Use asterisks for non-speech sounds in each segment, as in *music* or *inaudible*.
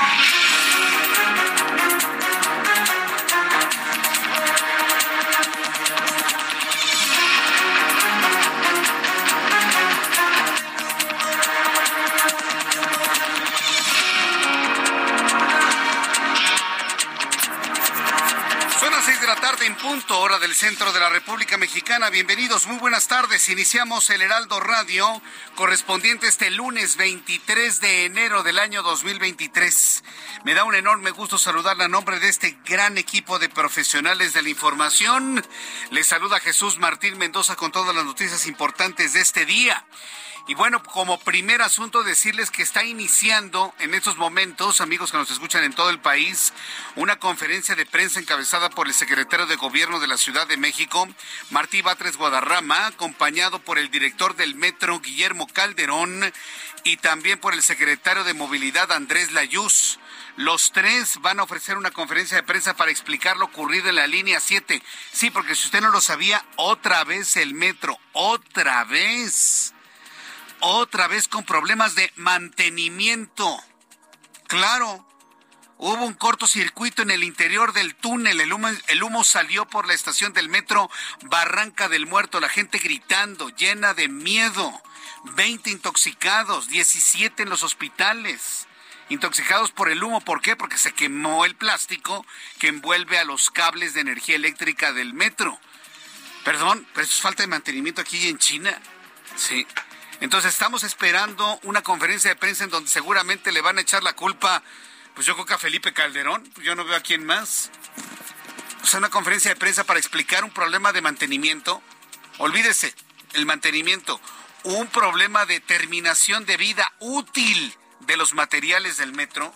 Yeah. En punto, hora del centro de la República Mexicana. Bienvenidos, muy buenas tardes. Iniciamos el Heraldo Radio correspondiente este lunes 23 de enero del año 2023. Me da un enorme gusto saludarle a nombre de este gran equipo de profesionales de la información. Les saluda Jesús Martín Mendoza con todas las noticias importantes de este día. Y bueno, como primer asunto decirles que está iniciando en estos momentos, amigos que nos escuchan en todo el país, una conferencia de prensa encabezada por el secretario de Gobierno de la Ciudad de México, Martí Batres Guadarrama, acompañado por el director del Metro, Guillermo Calderón, y también por el secretario de Movilidad, Andrés Layuz. Los tres van a ofrecer una conferencia de prensa para explicar lo ocurrido en la línea 7. Sí, porque si usted no lo sabía, otra vez el metro, otra vez otra vez con problemas de mantenimiento. Claro, hubo un cortocircuito en el interior del túnel, el humo, salió por la estación del metro Barranca del Muerto, la gente gritando, llena de miedo, 20 intoxicados, 17 en los hospitales. Intoxicados por el humo, ¿por qué? Porque se quemó el plástico que envuelve a los cables de energía eléctrica del metro. Perdón, pero eso es falta de mantenimiento aquí en China. Sí. Entonces estamos esperando una conferencia de prensa en donde seguramente le van a echar la culpa, pues yo creo que a Felipe Calderón, yo no veo a quién más. O sea, una conferencia de prensa para explicar un problema de mantenimiento. Olvídese, el mantenimiento, un problema de terminación de vida útil de los materiales del metro,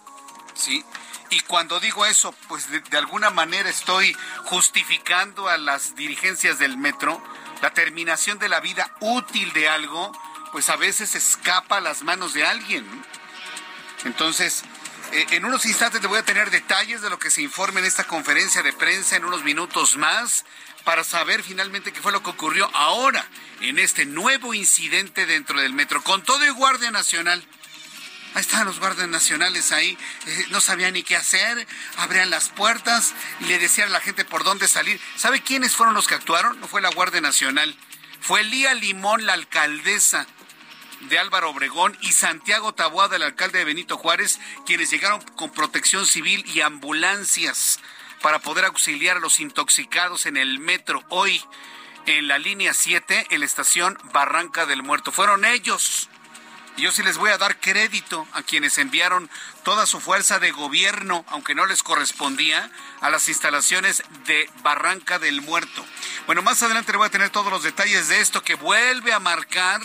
¿sí? Y cuando digo eso, pues de, de alguna manera estoy justificando a las dirigencias del metro la terminación de la vida útil de algo pues a veces escapa a las manos de alguien. Entonces, eh, en unos instantes le voy a tener detalles de lo que se informe en esta conferencia de prensa en unos minutos más para saber finalmente qué fue lo que ocurrió ahora en este nuevo incidente dentro del metro, con todo el Guardia Nacional. Ahí estaban los guardias nacionales ahí, eh, no sabían ni qué hacer, abrían las puertas y le decían a la gente por dónde salir. ¿Sabe quiénes fueron los que actuaron? No fue la Guardia Nacional, fue Lía Limón, la alcaldesa de Álvaro Obregón y Santiago Taboada, el alcalde de Benito Juárez, quienes llegaron con protección civil y ambulancias para poder auxiliar a los intoxicados en el metro hoy en la línea 7 en la estación Barranca del Muerto. Fueron ellos. Yo sí les voy a dar crédito a quienes enviaron toda su fuerza de gobierno, aunque no les correspondía, a las instalaciones de Barranca del Muerto. Bueno, más adelante voy a tener todos los detalles de esto que vuelve a marcar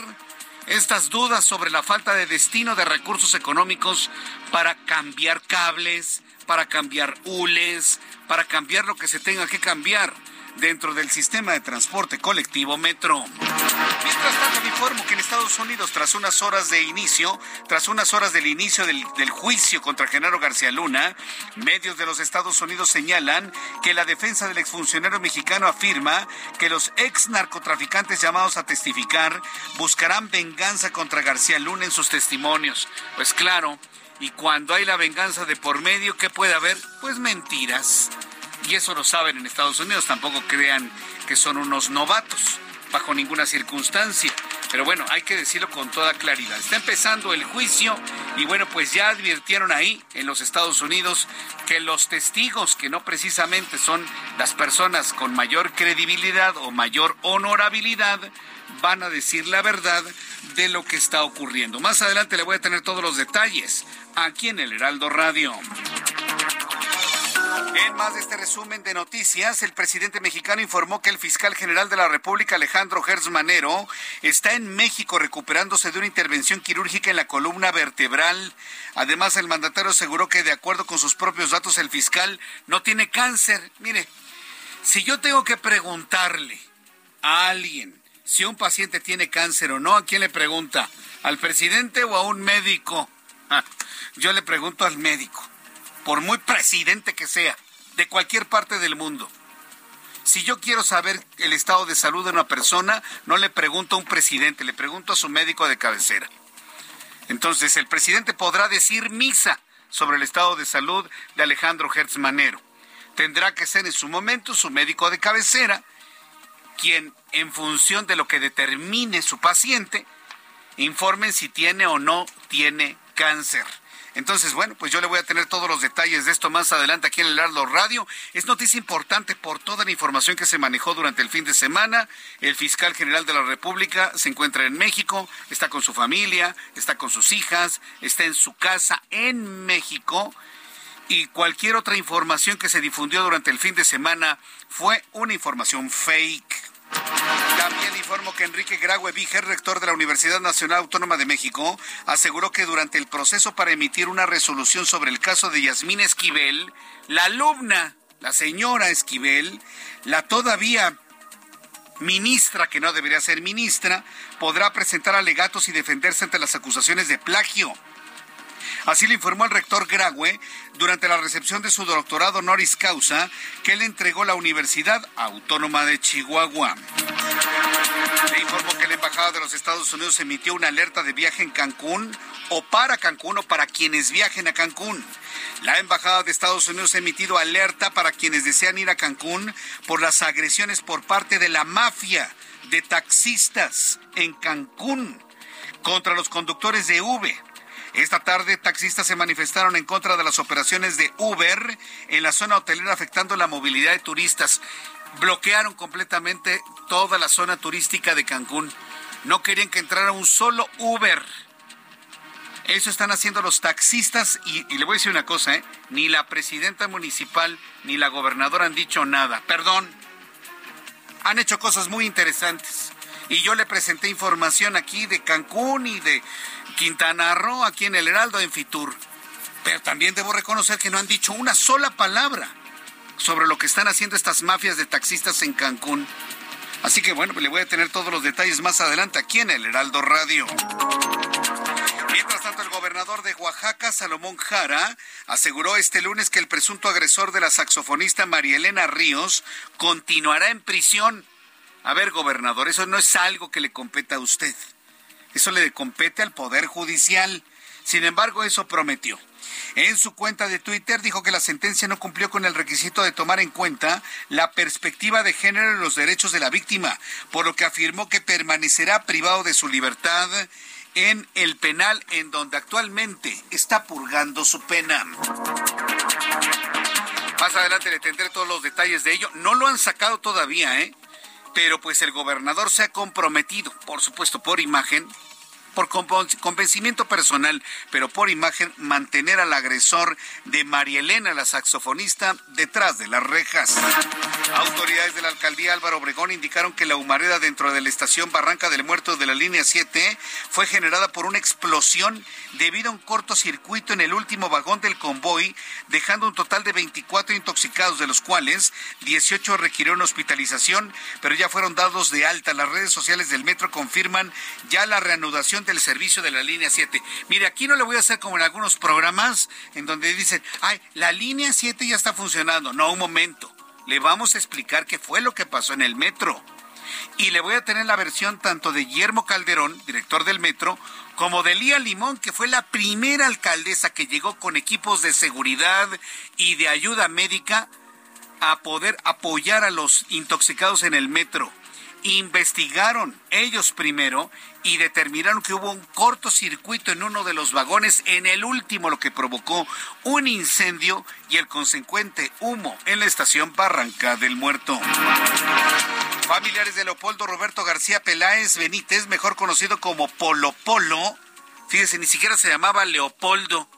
estas dudas sobre la falta de destino de recursos económicos para cambiar cables, para cambiar hules, para cambiar lo que se tenga que cambiar dentro del sistema de transporte colectivo Metro. Mientras tanto, me informo que en Estados Unidos, tras unas horas de inicio, tras unas horas del inicio del, del, juicio contra Genaro García Luna, medios de los Estados Unidos señalan que la defensa del exfuncionario mexicano afirma que los ex narcotraficantes llamados a testificar buscarán venganza contra García Luna en sus testimonios. Pues claro, y cuando hay la venganza de por medio, ¿qué puede haber? Pues mentiras y eso lo saben en Estados Unidos, tampoco crean que son unos novatos. bajo ninguna circunstancia. Pero bueno, hay que decirlo con toda claridad. Está empezando el juicio y bueno, pues ya advirtieron ahí en los Estados Unidos que los testigos, que no precisamente son las personas con mayor credibilidad o mayor honorabilidad, van a decir la verdad de lo que está ocurriendo. Más adelante le voy a tener todos los detalles aquí en el Heraldo Radio. En más de este resumen de noticias, el presidente mexicano informó que el fiscal general de la República, Alejandro Gertz Manero, está en México recuperándose de una intervención quirúrgica en la columna vertebral. Además, el mandatario aseguró que, de acuerdo con sus propios datos, el fiscal no tiene cáncer. Mire, si yo tengo que preguntarle a alguien si un paciente tiene cáncer o no, ¿a quién le pregunta? ¿Al presidente o a un médico? Ah, yo le pregunto al médico por muy presidente que sea, de cualquier parte del mundo. Si yo quiero saber el estado de salud de una persona, no le pregunto a un presidente, le pregunto a su médico de cabecera. Entonces, el presidente podrá decir misa sobre el estado de salud de Alejandro Hertz Manero. Tendrá que ser en su momento su médico de cabecera quien, en función de lo que determine su paciente, informe si tiene o no tiene cáncer. Entonces, bueno, pues yo le voy a tener todos los detalles de esto más adelante aquí en el Ardo Radio. Es noticia importante por toda la información que se manejó durante el fin de semana. El fiscal general de la República se encuentra en México, está con su familia, está con sus hijas, está en su casa en México. Y cualquier otra información que se difundió durante el fin de semana fue una información fake. También informo que Enrique Graue Viger, rector de la Universidad Nacional Autónoma de México, aseguró que durante el proceso para emitir una resolución sobre el caso de Yasmín Esquivel, la alumna, la señora Esquivel, la todavía ministra, que no debería ser ministra, podrá presentar alegatos y defenderse ante las acusaciones de plagio. Así le informó el rector Graue durante la recepción de su doctorado honoris causa que le entregó la Universidad Autónoma de Chihuahua. Le informó que la Embajada de los Estados Unidos emitió una alerta de viaje en Cancún o para Cancún o para quienes viajen a Cancún. La Embajada de Estados Unidos ha emitido alerta para quienes desean ir a Cancún por las agresiones por parte de la mafia de taxistas en Cancún contra los conductores de Uber esta tarde, taxistas se manifestaron en contra de las operaciones de Uber en la zona hotelera afectando la movilidad de turistas. Bloquearon completamente toda la zona turística de Cancún. No querían que entrara un solo Uber. Eso están haciendo los taxistas y, le voy a decir una cosa, ¿eh? ni la presidenta municipal ni la gobernadora han dicho nada. Perdón. Han hecho cosas muy interesantes. Y yo le presenté información aquí de Cancún y de Quintana Roo, aquí en el Heraldo, en Fitur. Pero también debo reconocer que no han dicho una sola palabra sobre lo que están haciendo estas mafias de taxistas en Cancún. Así que bueno, pues le voy a tener todos los detalles más adelante aquí en el Heraldo Radio. Mientras tanto, el gobernador de Oaxaca, Salomón Jara, aseguró este lunes que el presunto agresor de la saxofonista María Elena Ríos continuará en prisión. A ver, gobernador, eso no es algo que le competa a usted. Eso le compete al Poder Judicial. Sin embargo, eso prometió. En su cuenta de Twitter dijo que la sentencia no cumplió con el requisito de tomar en cuenta la perspectiva de género y los derechos de la víctima, por lo que afirmó que permanecerá privado de su libertad en el penal en donde actualmente está purgando su pena. Más adelante le tendré todos los detalles de ello. No lo han sacado todavía, ¿eh? Pero pues el gobernador se ha comprometido, por supuesto, por imagen, por convencimiento personal, pero por imagen, mantener al agresor de María Elena, la saxofonista, detrás de las rejas. Autoridades de la alcaldía Álvaro Obregón indicaron que la humareda dentro de la estación Barranca del Muerto de la línea 7 fue generada por una explosión debido a un cortocircuito en el último vagón del convoy, dejando un total de 24 intoxicados, de los cuales 18 requirieron hospitalización, pero ya fueron dados de alta. Las redes sociales del metro confirman ya la reanudación del servicio de la línea 7. Mire, aquí no le voy a hacer como en algunos programas en donde dicen, ay, la línea 7 ya está funcionando. No, un momento. Le vamos a explicar qué fue lo que pasó en el metro. Y le voy a tener la versión tanto de Guillermo Calderón, director del metro, como de Lía Limón, que fue la primera alcaldesa que llegó con equipos de seguridad y de ayuda médica a poder apoyar a los intoxicados en el metro. investigaron ellos primero y determinaron que hubo un cortocircuito en uno de los vagones, en el último, lo que provocó un incendio y el consecuente humo en la estación Barranca del Muerto. Familiares de Leopoldo Roberto García Peláez Benítez, mejor conocido como Polo Polo, fíjese, ni siquiera se llamaba Leopoldo,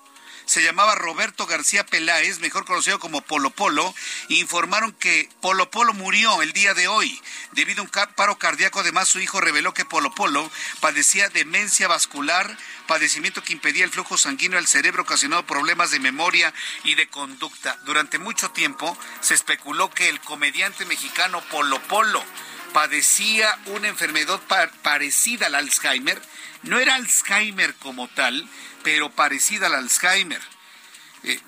se llamaba Roberto García Peláez, mejor conocido como Polo Polo, informaron que Polo Polo murió el día de hoy debido a un paro cardíaco. Además, su hijo reveló que Polo Polo padecía demencia vascular, padecimiento que impedía el flujo sanguíneo al cerebro, ocasionado problemas de memoria y de conducta. Durante mucho tiempo se especuló que el comediante mexicano Polo Polo padecía una enfermedad parecida al Alzheimer. No era Alzheimer como tal, pero parecida al Alzheimer. Eh,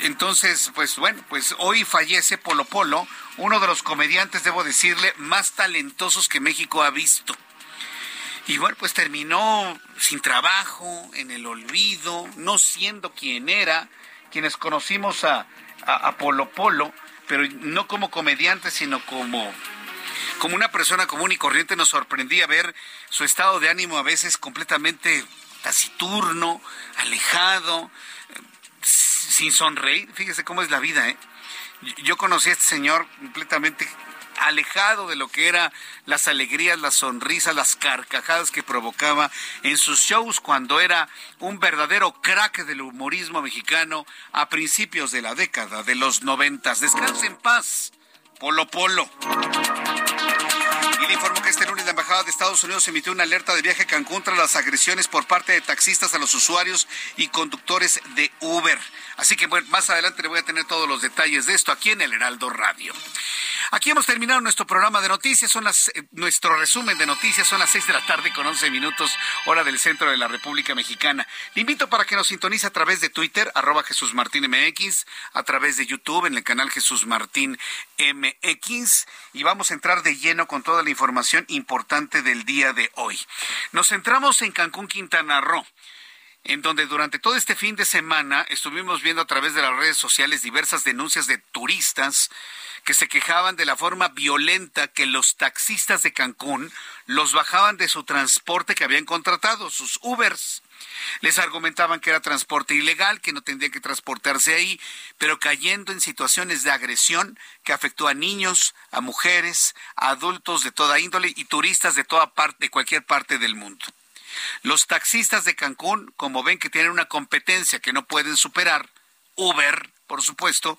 entonces, pues bueno, pues hoy fallece Polo Polo, uno de los comediantes, debo decirle, más talentosos que México ha visto. Y bueno, pues terminó sin trabajo, en el olvido, no siendo quien era, quienes conocimos a, a, Polo Polo, pero no como comediante, sino como como una persona común y corriente nos sorprendía ver su estado de ánimo a veces completamente taciturno, alejado, sin sonreír. Fíjese cómo es la vida, ¿eh? Yo conocí a este señor completamente alejado de lo que eran las alegrías, las sonrisas, las carcajadas que provocaba en sus shows cuando era un verdadero crack del humorismo mexicano a principios de la década de los noventas. Descanse en paz, Polo Polo. Y le informo que este lunes la Embajada de Estados Unidos emitió una alerta de viaje a Cancún tras las agresiones por parte de taxistas a los usuarios y conductores de Uber. Así que bueno, más adelante le voy a tener todos los detalles de esto aquí en el Heraldo Radio. Aquí hemos terminado nuestro programa de noticias. Son las, eh, nuestro resumen de noticias son las seis de la tarde con once minutos, hora del centro de la República Mexicana. Le invito para que nos sintonice a través de Twitter, arroba Jesús Martín MX, a través de YouTube en el canal Jesús Martín MX. Y vamos a entrar de lleno con toda la información importante del día de hoy. Nos centramos en Cancún, Quintana Roo en donde durante todo este fin de semana estuvimos viendo a través de las redes sociales diversas denuncias de turistas que se quejaban de la forma violenta que los taxistas de Cancún los bajaban de su transporte que habían contratado, sus Ubers. Les argumentaban que era transporte ilegal, que no tendrían que transportarse ahí, pero cayendo en situaciones de agresión que afectó a niños, a mujeres, a adultos de toda índole y turistas de toda parte, de cualquier parte del mundo. Los taxistas de Cancún, como ven que tienen una competencia que no pueden superar, Uber, por supuesto,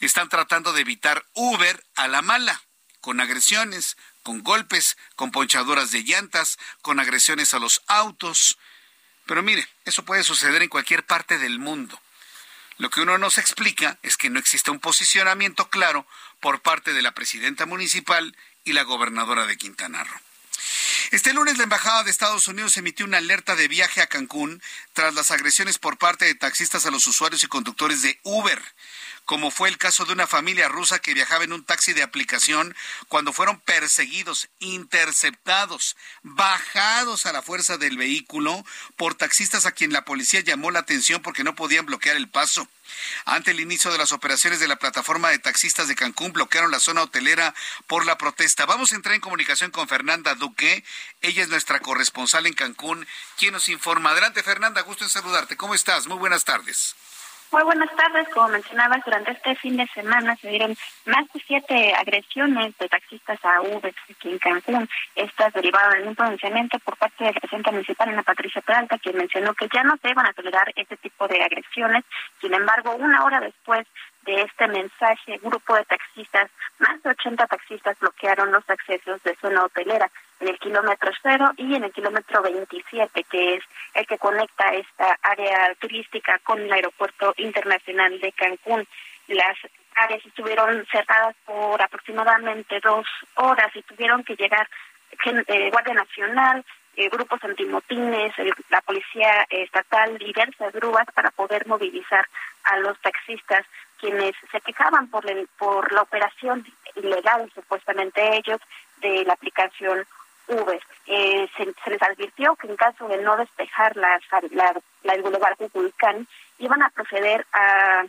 están tratando de evitar Uber a la mala, con agresiones, con golpes, con ponchaduras de llantas, con agresiones a los autos. Pero mire, eso puede suceder en cualquier parte del mundo. Lo que uno nos explica es que no existe un posicionamiento claro por parte de la presidenta municipal y la gobernadora de Quintana Roo. Este lunes la Embajada de Estados Unidos emitió una alerta de viaje a Cancún tras las agresiones por parte de taxistas a los usuarios y conductores de Uber como fue el caso de una familia rusa que viajaba en un taxi de aplicación cuando fueron perseguidos, interceptados, bajados a la fuerza del vehículo por taxistas a quien la policía llamó la atención porque no podían bloquear el paso. Ante el inicio de las operaciones de la plataforma de taxistas de Cancún, bloquearon la zona hotelera por la protesta. Vamos a entrar en comunicación con Fernanda Duque. Ella es nuestra corresponsal en Cancún, quien nos informa. Adelante, Fernanda, gusto en saludarte. ¿Cómo estás? Muy buenas tardes. Muy buenas tardes. Como mencionabas, durante este fin de semana se dieron más de siete agresiones de taxistas a Uber aquí en Cancún. Estas derivaron en un pronunciamiento por parte del presidente municipal, Ana Patricia Peralta, quien mencionó que ya no se iban a tolerar este tipo de agresiones. Sin embargo, una hora después de este mensaje, grupo de taxistas, más de 80 taxistas bloquearon los accesos de zona hotelera en el kilómetro cero y en el kilómetro 27, que es el que conecta esta área turística con el aeropuerto internacional de Cancún. Las áreas estuvieron cerradas por aproximadamente dos horas y tuvieron que llegar eh, Guardia Nacional, eh, grupos antimotines, la policía estatal, diversas grúas para poder movilizar a los taxistas quienes se quejaban por, por la operación ilegal, supuestamente ellos, de la aplicación Uber. Eh, se, les advirtió que en caso de no despejar la, la, la, el bulevar iban a proceder a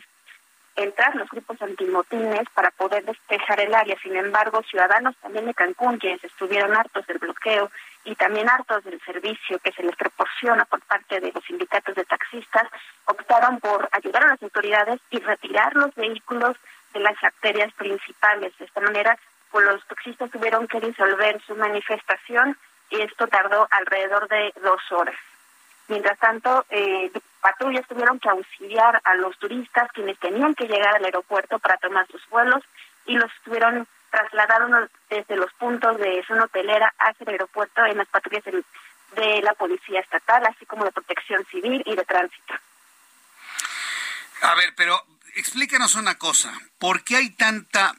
entrar los grupos antimotines para poder despejar el área. Sin embargo, ciudadanos también de Cancún, quienes estuvieron hartos del bloqueo y también hartos del servicio que se les proporciona por parte de los sindicatos de taxistas, optaron por ayudar a las autoridades y retirar los vehículos de las arterias principales. De esta manera, pues, los taxistas tuvieron que disolver su manifestación y esto tardó alrededor de dos horas. Mientras tanto, eh, patrullas tuvieron que auxiliar a los turistas quienes tenían que llegar al aeropuerto para tomar sus vuelos y los estuvieron trasladados desde los puntos de zona hotelera hacia el aeropuerto en las patrullas de la Policía Estatal, así como de Protección Civil y de Tránsito. A ver, pero explícanos una cosa. ¿Por qué hay tanta,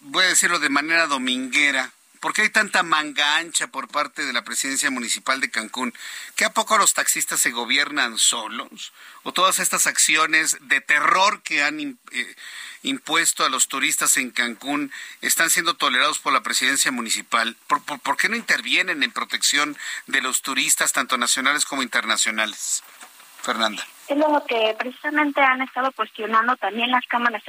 voy a decirlo de manera dominguera, ¿Por qué hay tanta manga ancha por parte de la presidencia municipal de Cancún? ¿Que a poco los taxistas se gobiernan solos? ¿O todas estas acciones de terror que han eh, impuesto a los turistas en Cancún están siendo tolerados por la presidencia municipal? ¿Por, qué no intervienen en protección de los turistas, tanto nacionales como internacionales? Fernanda. Es lo que precisamente han estado cuestionando también las cámaras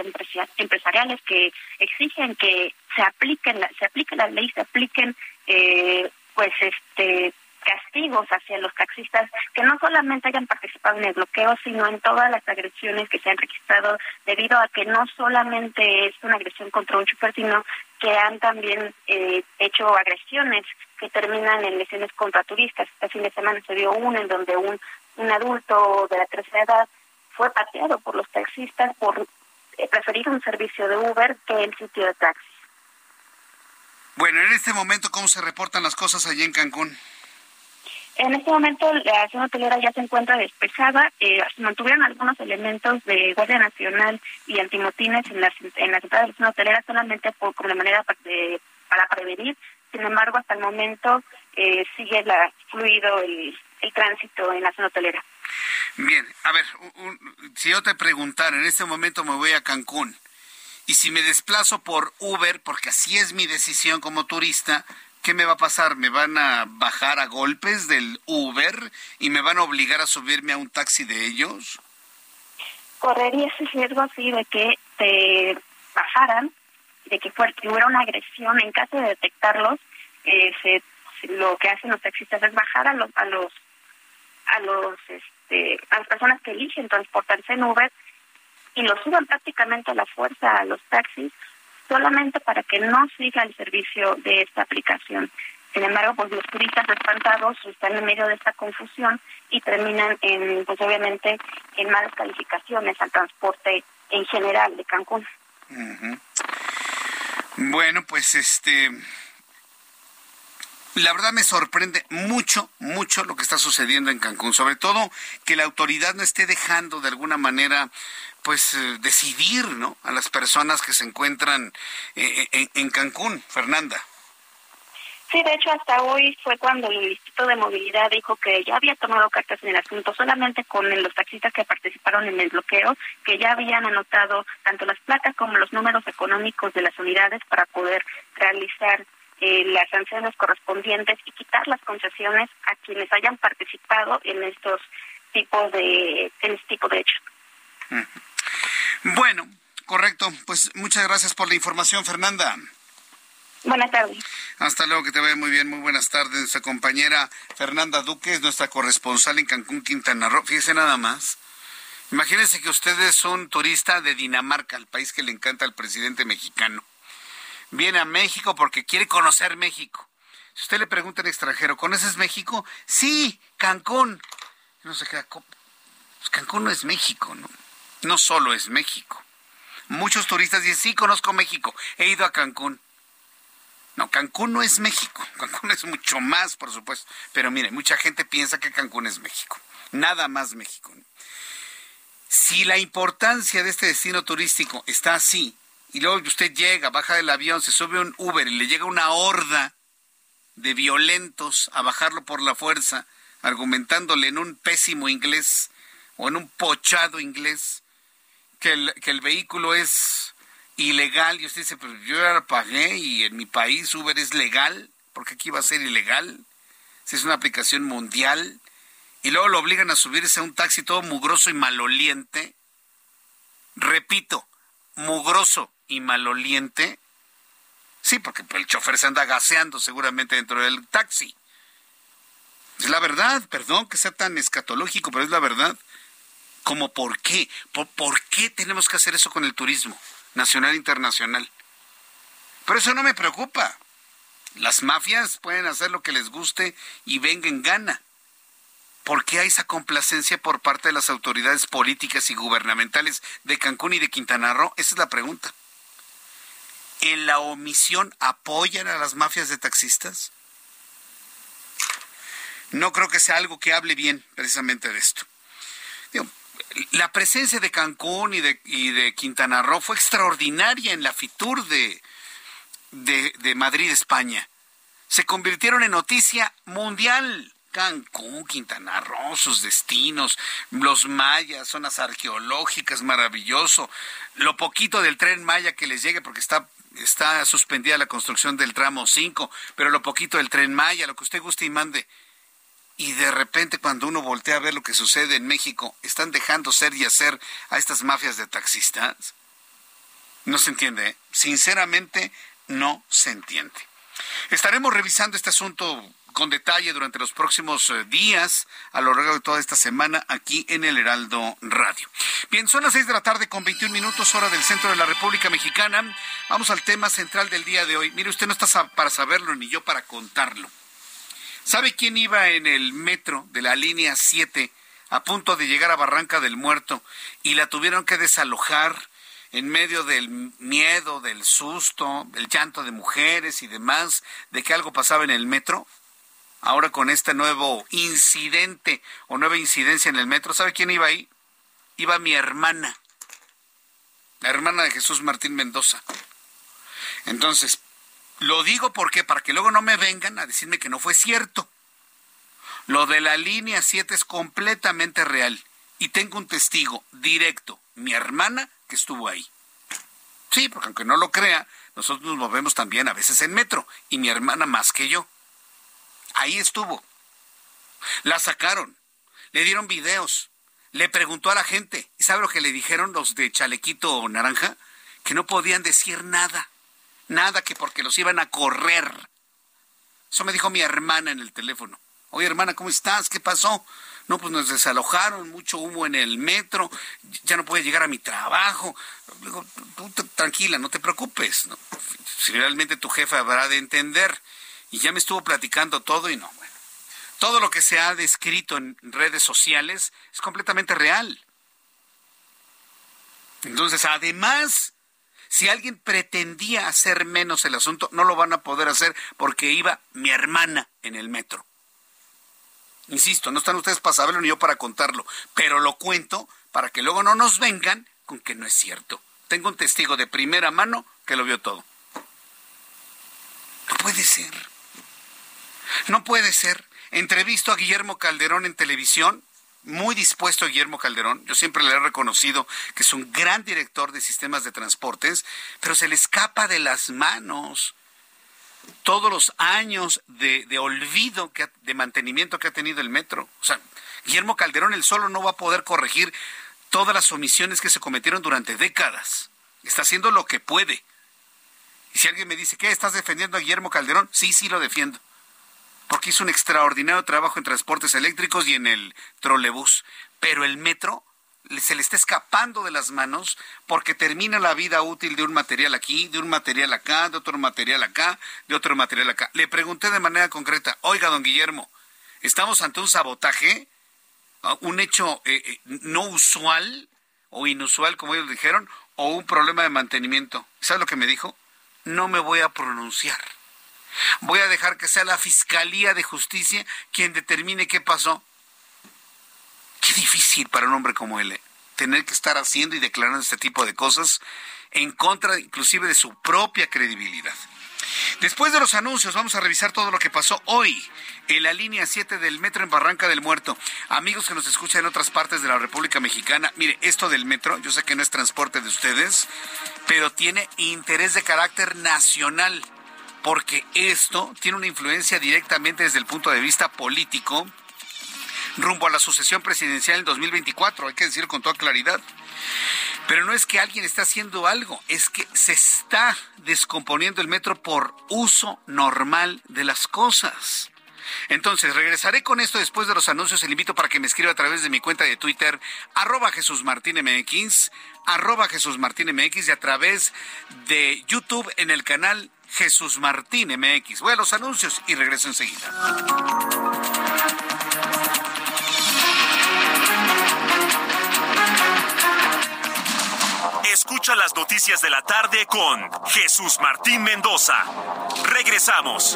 empresariales que exigen que se apliquen se aplique la ley, se apliquen eh, pues este castigos hacia los taxistas que no solamente hayan participado en el bloqueo, sino en todas las agresiones que se han registrado debido a que no solamente es una agresión contra un chofer, sino que han también eh, hecho agresiones que terminan en lesiones contra turistas. Este fin de semana se dio una en donde un, un adulto de la tercera edad fue pateado por los taxistas por eh, preferir un servicio de Uber que el sitio de taxi. Bueno, en este momento, ¿cómo se reportan las cosas allí en Cancún? En este momento la zona hotelera ya se encuentra despejada. Eh, se mantuvieron algunos elementos de Guardia Nacional y antimotines en la, en la entrada de la zona hotelera solamente por, como de manera para prevenir. Sin embargo, hasta el momento eh, sigue la, fluido el, el tránsito en la zona hotelera. Bien, a ver, si yo te preguntara, en este momento me voy a Cancún y si me desplazo por Uber, porque así es mi decisión como turista, ¿qué me va a pasar? ¿Me van a bajar a golpes del Uber y me van a obligar a subirme a un taxi de ellos? Correría ese riesgo así de que te bajaran, de que, hubiera una agresión. En caso de detectarlos, eh, se, lo que hacen los taxistas es bajar a los a los a los este, a las personas que eligen transportarse en Uber y lo suban prácticamente a la fuerza a los taxis solamente para que no siga el servicio de esta aplicación. Sin embargo, pues los turistas espantados están en medio de esta confusión y terminan en, pues obviamente, en malas calificaciones al transporte en general de Cancún. Bueno, pues este, la verdad me sorprende mucho, mucho lo que está sucediendo en Cancún, sobre todo que la autoridad no esté dejando de alguna manera pues eh, decidir, ¿no? A las personas que se encuentran eh, eh, en, Cancún, Fernanda. Sí, de hecho, hasta hoy fue cuando el Instituto de Movilidad dijo que ya había tomado cartas en el asunto, solamente con los taxistas que participaron en el bloqueo, que ya habían anotado tanto las placas como los números económicos de las unidades para poder realizar las sanciones correspondientes y quitar las concesiones a quienes hayan participado en estos tipos de en este tipo de hechos. Bueno, correcto. Pues muchas gracias por la información, Fernanda. Buenas tardes. Hasta luego, que te vaya muy bien. Muy buenas tardes. Nuestra compañera Fernanda Duque es nuestra corresponsal en Cancún, Quintana Roo. Fíjese nada más. Imagínense que usted es un turista de Dinamarca, el país que le encanta al presidente mexicano. Viene a México porque quiere conocer México. Si usted le pregunta al extranjero, ¿conoces México? Sí, Cancún. No se queda. Pues Cancún no es México, ¿no? no solo es México. Muchos turistas dicen, sí, conozco México, he ido a Cancún. No, Cancún no es México, *laughs* Cancún es mucho más, por supuesto. Pero mire, mucha gente piensa que Cancún es México, nada más México. Si la importancia de este destino turístico está así, y luego usted llega, baja del avión, se sube un Uber y le llega una horda de violentos a bajarlo por la fuerza, argumentándole en un pésimo inglés o en un pochado inglés, que el, que el vehículo es ilegal y usted dice, pero yo ya la pagué y en mi país Uber es legal, porque aquí va a ser ilegal? Si es una aplicación mundial y luego lo obligan a subirse a un taxi todo mugroso y maloliente. Repito, mugroso y maloliente. Sí, porque el chofer se anda gaseando seguramente dentro del taxi. Es la verdad, perdón que sea tan escatológico, pero es la verdad. ¿Cómo por qué? ¿Por, qué tenemos que hacer eso con el turismo nacional e internacional? Pero eso no me preocupa. Las mafias pueden hacer lo que les guste y venga en gana. ¿Por qué hay esa complacencia por parte de las autoridades políticas y gubernamentales de Cancún y de Quintana Roo? Esa es la pregunta. ¿En la omisión apoyan a las mafias de taxistas? No creo que sea algo que hable bien precisamente de esto. la presencia de Cancún y de, y de, Quintana Roo fue extraordinaria en la FITUR de, de, de Madrid, España. Se convirtieron en noticia mundial. Cancún, Quintana Roo, sus destinos, los mayas, zonas arqueológicas, maravilloso. Lo poquito del tren maya que les llegue, porque está, está suspendida la construcción del tramo 5, pero lo poquito del tren maya, lo que usted guste y mande. Y de repente cuando uno voltea a ver lo que sucede en México, están dejando ser y hacer a estas mafias de taxistas. No se entiende, ¿eh? sinceramente no se entiende. Estaremos revisando este asunto con detalle durante los próximos eh, días a lo largo de toda esta semana aquí en el Heraldo Radio. Bien, son las seis de la tarde con 21 minutos hora del centro de la República Mexicana. Vamos al tema central del día de hoy. Mire, usted no está para saberlo ni yo para contarlo. ¿Sabe quién iba en el metro de la línea 7 a punto de llegar a Barranca del Muerto y la tuvieron que desalojar en medio del miedo, del susto, del llanto de mujeres y demás, de que algo pasaba en el metro? Ahora con este nuevo incidente o nueva incidencia en el metro, ¿sabe quién iba ahí? Iba mi hermana, la hermana de Jesús Martín Mendoza. Entonces, lo digo porque para que luego no me vengan a decirme que no fue cierto. Lo de la línea 7 es completamente real y tengo un testigo directo, mi hermana que estuvo ahí. Sí, porque aunque no lo crea, nosotros nos movemos también a veces en metro y mi hermana más que yo. Ahí estuvo. La sacaron, le dieron videos, le preguntó a la gente. ¿Y sabe lo que le dijeron los de chalequito naranja? Que no podían decir nada. Nada que porque los iban a correr. Eso me dijo mi hermana en el teléfono. Oye, hermana, ¿cómo estás? ¿Qué pasó? No, pues nos desalojaron, mucho humo en el metro, ya no puede llegar a mi trabajo. Digo, tú, tranquila, no te preocupes. Si realmente tu jefe habrá de entender y ya me estuvo platicando todo y no, bueno. Todo lo que se ha descrito en redes sociales es completamente real. Entonces, además, si alguien pretendía hacer menos el asunto, no lo van a poder hacer porque iba mi hermana en el metro. Insisto, no están ustedes para saberlo ni yo para contarlo, pero lo cuento para que luego no nos vengan con que no es cierto. Tengo un testigo de primera mano que lo vio todo. No puede ser. No puede ser. Entrevisto a Guillermo Calderón en televisión, muy dispuesto Guillermo Calderón. Yo siempre le he reconocido que es un gran director de sistemas de transportes, pero se le escapa de las manos todos los años de, olvido, que, de mantenimiento que ha tenido el metro. O sea, Guillermo Calderón el solo no va a poder corregir todas las omisiones que se cometieron durante décadas. Está haciendo lo que puede. Y si alguien me dice, ¿qué? ¿Estás defendiendo a Guillermo Calderón? Sí, sí lo defiendo porque hizo un extraordinario trabajo en transportes eléctricos y en el trolebús. Pero el metro se le está escapando de las manos porque termina la vida útil de un material aquí, de un material acá, de otro material acá, de otro material acá. Le pregunté de manera concreta, oiga, don Guillermo, ¿estamos ante un sabotaje? ¿Un hecho eh, eh, no usual o inusual, como ellos dijeron, o un problema de mantenimiento? ¿Sabe lo que me dijo? No me voy a pronunciar. Voy a dejar que sea la Fiscalía de Justicia quien determine qué pasó. Qué difícil para un hombre como él, ¿eh? tener que estar haciendo y declarando este tipo de cosas en contra inclusive de su propia credibilidad. Después de los anuncios, vamos a revisar todo lo que pasó hoy en la línea 7 del metro en Barranca del Muerto. Amigos que nos escuchan en otras partes de la República Mexicana, mire, esto del metro, yo sé que no es transporte de ustedes, pero tiene interés de carácter nacional porque esto tiene una influencia directamente desde el punto de vista político rumbo a la sucesión presidencial en 2024, hay que decir con toda claridad. Pero no es que alguien esté haciendo algo, es que se está descomponiendo el metro por uso normal de las cosas. Entonces, regresaré con esto después de los anuncios. El invito para que me escriba a través de mi cuenta de Twitter, arroba Jesús arroba Jesús y a través de YouTube en el canal Jesús Martín MX. Voy a los anuncios y regreso enseguida. Escucha las noticias de la tarde con Jesús Martín Mendoza. Regresamos.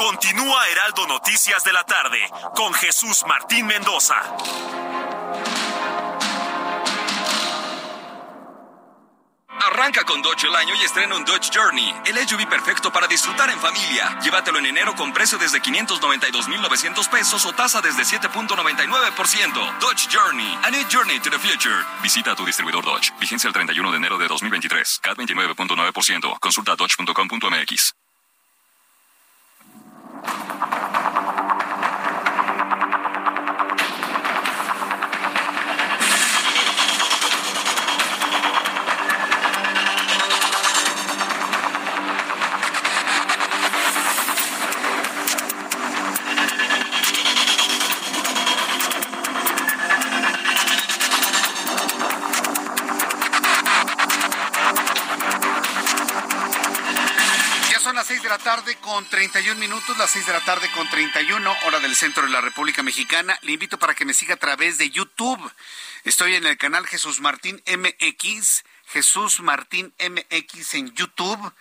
Continúa Heraldo Noticias de la tarde con Jesús Martín Mendoza. Arranca con Dodge el año y estrena un Dodge Journey, el SUV perfecto para disfrutar en familia. Llévatelo en enero con precio desde 592,900 pesos o tasa desde 7.99%. Dodge Journey, a new journey to the future. Visita tu distribuidor Dodge. Vigencia el 31 de enero de 2023. CAT 29.9%. Consulta dodge.com.mx. con 31 minutos, las 6 de la tarde con 31, hora del centro de la República Mexicana. Le invito para que me siga a través de YouTube. Estoy en el canal Jesús Martín MX, Jesús Martín MX en YouTube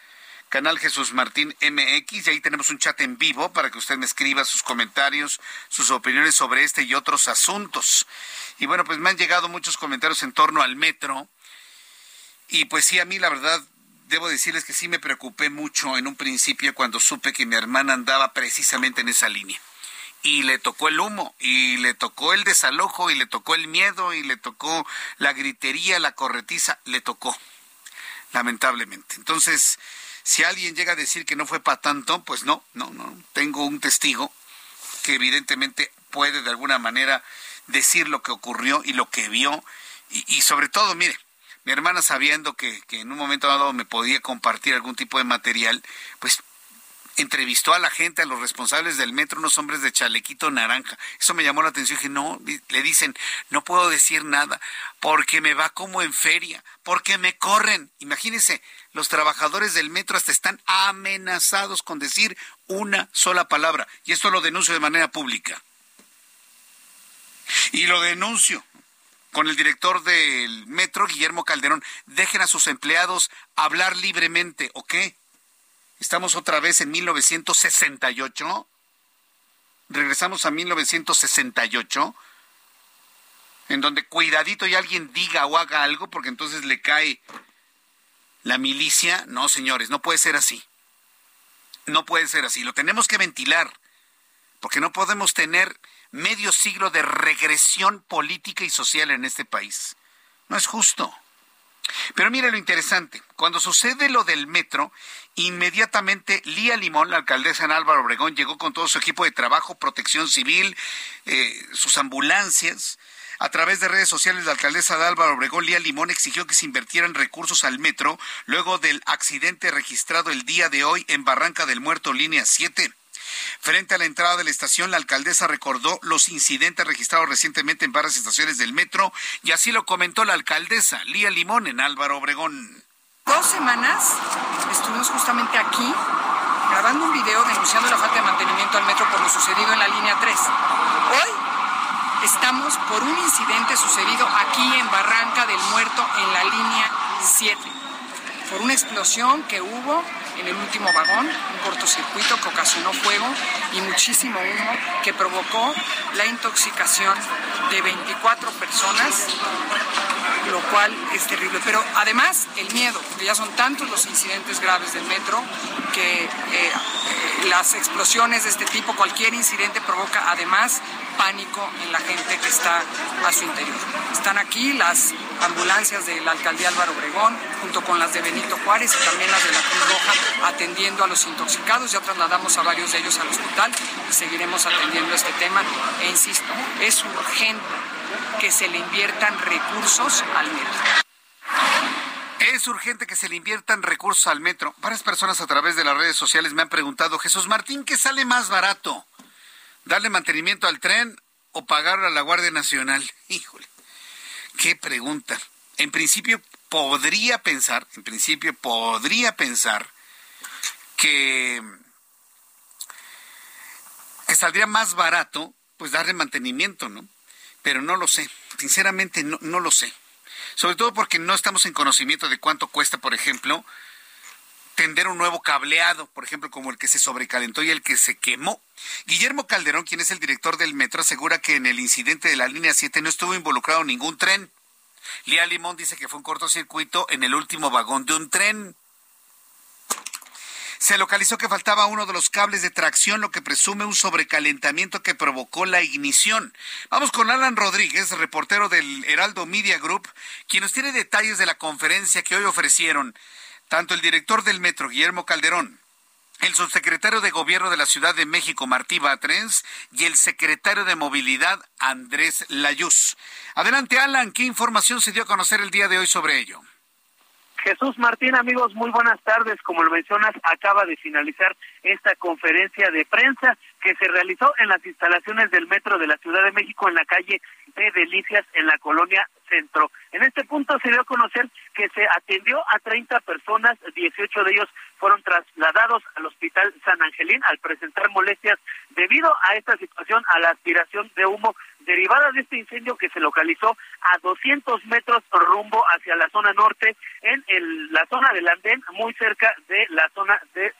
canal Jesús Martín MX y ahí tenemos un chat en vivo para que usted me escriba sus comentarios, sus opiniones sobre este y otros asuntos. Y bueno, pues me han llegado muchos comentarios en torno al metro. Y pues sí, a mí la verdad debo decirles que sí me preocupé mucho en un principio cuando supe que mi hermana andaba precisamente en esa línea. Y le tocó el humo, y le tocó el desalojo, y le tocó el miedo, y le tocó la gritería, la corretiza, le tocó, lamentablemente. Entonces, si alguien llega a decir que no fue para tanto, pues no, no, no. Tengo un testigo que evidentemente puede de alguna manera decir lo que ocurrió y lo que vio, y, y sobre todo, mire, mi hermana sabiendo que, en un momento dado me podía compartir algún tipo de material, pues entrevistó a la gente, a los responsables del metro, unos hombres de chalequito naranja. Eso me llamó la atención. Dije, no, le dicen, no puedo decir nada, porque me va como en feria, porque me corren. Imagínense, los trabajadores del metro hasta están amenazados con decir una sola palabra. Y esto lo denuncio de manera pública. Y lo denuncio con el director del metro, Guillermo Calderón. Dejen a sus empleados hablar libremente, ¿o qué? Estamos otra vez en 1968. Regresamos a 1968, en donde cuidadito y alguien diga o haga algo, porque entonces le cae la milicia. No, señores, no puede ser así. No puede ser así. Lo tenemos que ventilar, porque no podemos tener medio siglo de regresión política y social en este país. No es justo. Pero mire lo interesante, cuando sucede lo del metro, inmediatamente Lía Limón, la alcaldesa en Álvaro Obregón, llegó con todo su equipo de trabajo, protección civil, eh, sus ambulancias. A través de redes sociales, la alcaldesa de Álvaro Obregón, Lía Limón, exigió que se invirtieran recursos al metro luego del accidente registrado el día de hoy en Barranca del Muerto, línea 7. Frente a la entrada de la estación, la alcaldesa recordó los incidentes registrados recientemente en varias estaciones del metro y así lo comentó la alcaldesa Lía Limón en Álvaro Obregón. Dos semanas estuvimos justamente aquí grabando un video denunciando la falta de mantenimiento al metro por lo sucedido en la línea 3. Hoy estamos por un incidente sucedido aquí en Barranca del Muerto en la línea 7. Por una explosión que hubo en el último vagón, un cortocircuito que ocasionó fuego y muchísimo humo que provocó la intoxicación de 24 personas, lo cual es terrible. Pero además el miedo, porque ya son tantos los incidentes graves del metro que eh, eh, las explosiones de este tipo, cualquier incidente provoca además pánico en la gente que está a su interior. Están aquí las ambulancias de la alcaldía Álvaro Obregón, junto con las de Benito Juárez y también las de la Cruz Roja, atendiendo a los intoxicados. Ya trasladamos a varios de ellos al hospital y seguiremos atendiendo este tema. E insisto, es urgente que se le inviertan recursos al metro. Es urgente que se le inviertan recursos al metro. Varias personas a través de las redes sociales me han preguntado, Jesús Martín, ¿qué sale más barato? Darle mantenimiento al tren o pagar a la Guardia Nacional. *laughs* Híjole, qué pregunta. En principio podría pensar, en principio podría pensar que, que saldría más barato pues darle mantenimiento, ¿no? Pero no lo sé, sinceramente no lo sé. Sobre todo porque no estamos en conocimiento de cuánto cuesta, por ejemplo, tender un nuevo cableado, por ejemplo, como el que se sobrecalentó y el que se quemó. Guillermo Calderón, quien es el director del metro, asegura que en el incidente de la línea 7 no estuvo involucrado ningún tren. Lía Limón dice que fue un cortocircuito en el último vagón de un tren. Se localizó que faltaba uno de los cables de tracción, lo que presume un sobrecalentamiento que provocó la ignición. Vamos con Alan Rodríguez, reportero del Heraldo Media Group, quien nos tiene detalles de la conferencia que hoy ofrecieron tanto el director del metro, Guillermo Calderón, el subsecretario de Gobierno de la Ciudad de México, Martí Batrens, y el secretario de Movilidad, Andrés Layuz. Adelante, Alan, ¿qué información se dio a conocer el día de hoy sobre ello? Jesús Martín, amigos, muy buenas tardes. Como lo mencionas, acaba de finalizar esta conferencia de prensa que se realizó en las instalaciones del Metro de la Ciudad de México en la calle de Delicias en la colonia Centro. En este punto se dio a conocer que se atendió a 30 personas, 18 de ellos fueron trasladados al Hospital San Angelín al presentar molestias debido a esta situación, a la aspiración de humo derivada de este incendio que se localizó a 200 metros rumbo hacia la zona norte, en la zona del andén, muy cerca de la zona de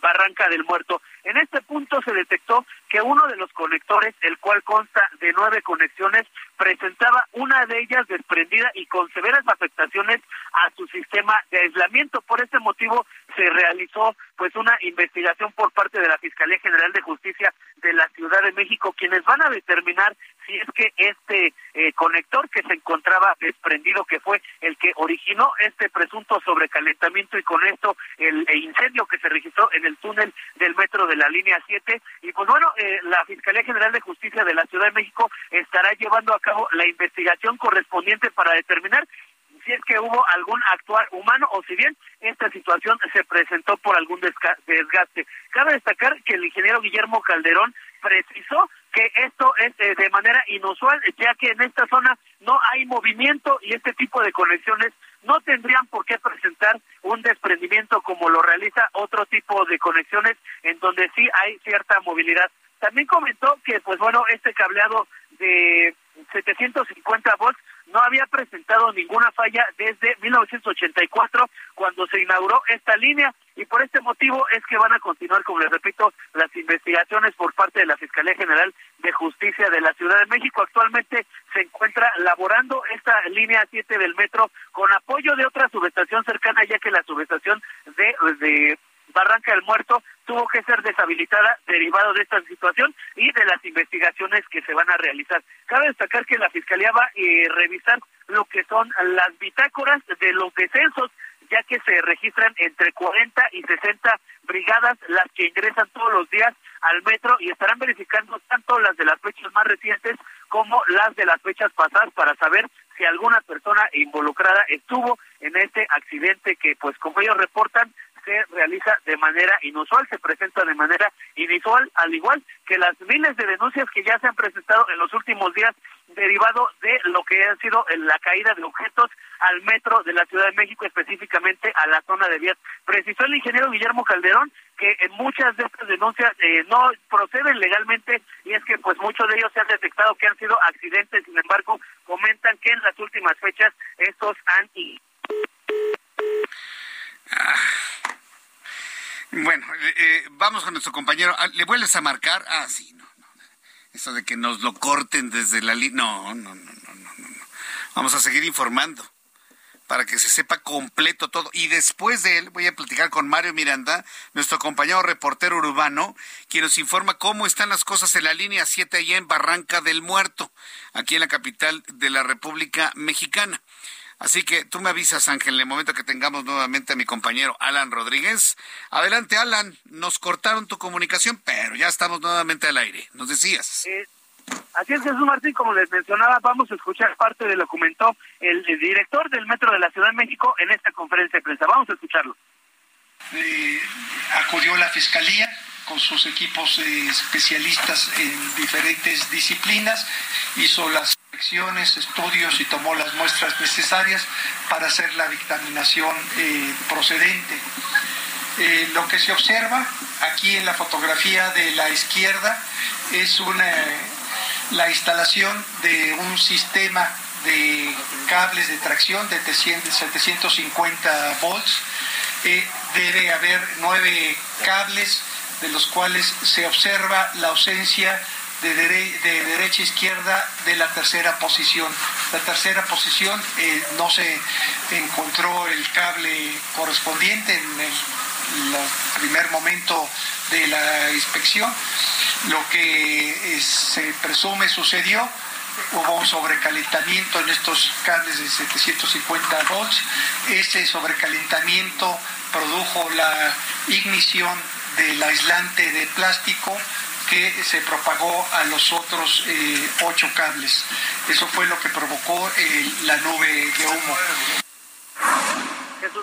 Barranca del Muerto. En este punto se detectó que uno de los conectores, el cual consta de nueve conexiones, presentaba una de ellas desprendida y con severas afectaciones a su sistema de aislamiento. Por este motivo se realizó pues una investigación por parte de la Fiscalía General de Justicia de la Ciudad de México, quienes van a determinar si es que este eh, conector que se encontraba desprendido, que fue el que originó este presunto sobrecalentamiento y con esto el, incendio que se registró en el túnel del metro de la línea 7. Y pues bueno, eh, la Fiscalía General de Justicia de la Ciudad de México estará llevando a cabo la investigación correspondiente para determinar si es que hubo algún actuar humano o si bien esta situación se presentó por algún desgaste. Cabe destacar que el ingeniero Guillermo Calderón precisó que esto es eh, de manera inusual, ya que en esta zona no hay movimiento y este tipo de conexiones no tendrían por qué presentar un desprendimiento como lo realiza otro tipo de conexiones en donde sí hay cierta movilidad. También comentó que, pues bueno, este cableado de 750 volts no había presentado ninguna falla desde 1984 cuando se inauguró esta línea y por este motivo es que van a continuar, como les repito, las investigaciones por parte de la Fiscalía General de Justicia de la Ciudad de México. Actualmente se encuentra laborando esta línea 7 del metro con apoyo de otra subestación cercana, ya que la subestación de, de Barranca del Muerto tuvo que ser deshabilitada derivado de esta situación y de las investigaciones que se van a realizar. Cabe destacar que la Fiscalía va a eh, revisar lo que son las bitácoras de los descensos, ya que se registran entre 40 y 60 brigadas las que ingresan todos los días al metro y estarán verificando tanto las de las fechas más recientes como las de las fechas pasadas para saber si alguna persona involucrada estuvo en este accidente que pues como ellos reportan se realiza de manera inusual, se presenta de manera inusual, al igual que las miles de denuncias que ya se han presentado en los últimos días derivado de lo que ha sido la caída de objetos al metro de la Ciudad de México, específicamente a la zona de vías. Precisó el ingeniero Guillermo Calderón que en muchas de estas denuncias eh, no proceden legalmente y es que pues muchos de ellos se han detectado que han sido accidentes, sin embargo comentan que en las últimas fechas estos han Ah. Bueno, eh, eh, vamos con nuestro compañero. Ah, ¿Le vuelves a marcar? Ah, sí, no, no. Eso de que nos lo corten desde la línea. No, no, no, no, no, no. Vamos a seguir informando para que se sepa completo todo. Y después de él voy a platicar con Mario Miranda, nuestro compañero reportero urbano, quien nos informa cómo están las cosas en la línea 7 allá en Barranca del Muerto, aquí en la capital de la República Mexicana. Así que tú me avisas, Ángel, en el momento que tengamos nuevamente a mi compañero Alan Rodríguez. Adelante, Alan. Nos cortaron tu comunicación, pero ya estamos nuevamente al aire. Nos decías. Eh, Así es, Jesús Martín, como les mencionaba, vamos a escuchar parte de lo que comentó el, director del Metro de la Ciudad de México en esta conferencia de prensa. Vamos a escucharlo. Eh, acudió la Fiscalía con sus equipos eh, especialistas en diferentes disciplinas, hizo las estudios y tomó las muestras necesarias para hacer la dictaminación eh, procedente. lo que se observa aquí en la fotografía de la izquierda es una la instalación de un sistema de cables de tracción de 750 volts. Eh, debe haber nueve cables de los cuales se observa la ausencia derecha a izquierda de la tercera posición. La tercera posición eh, no se encontró el cable correspondiente en el primer momento de la inspección lo que se presume sucedió, hubo un sobrecalentamiento en estos cables de 750 volts. Ese sobrecalentamiento produjo la ignición del aislante de plástico que se propagó a los otros eh, ocho cables. Eso fue lo que provocó eh, la nube de humo.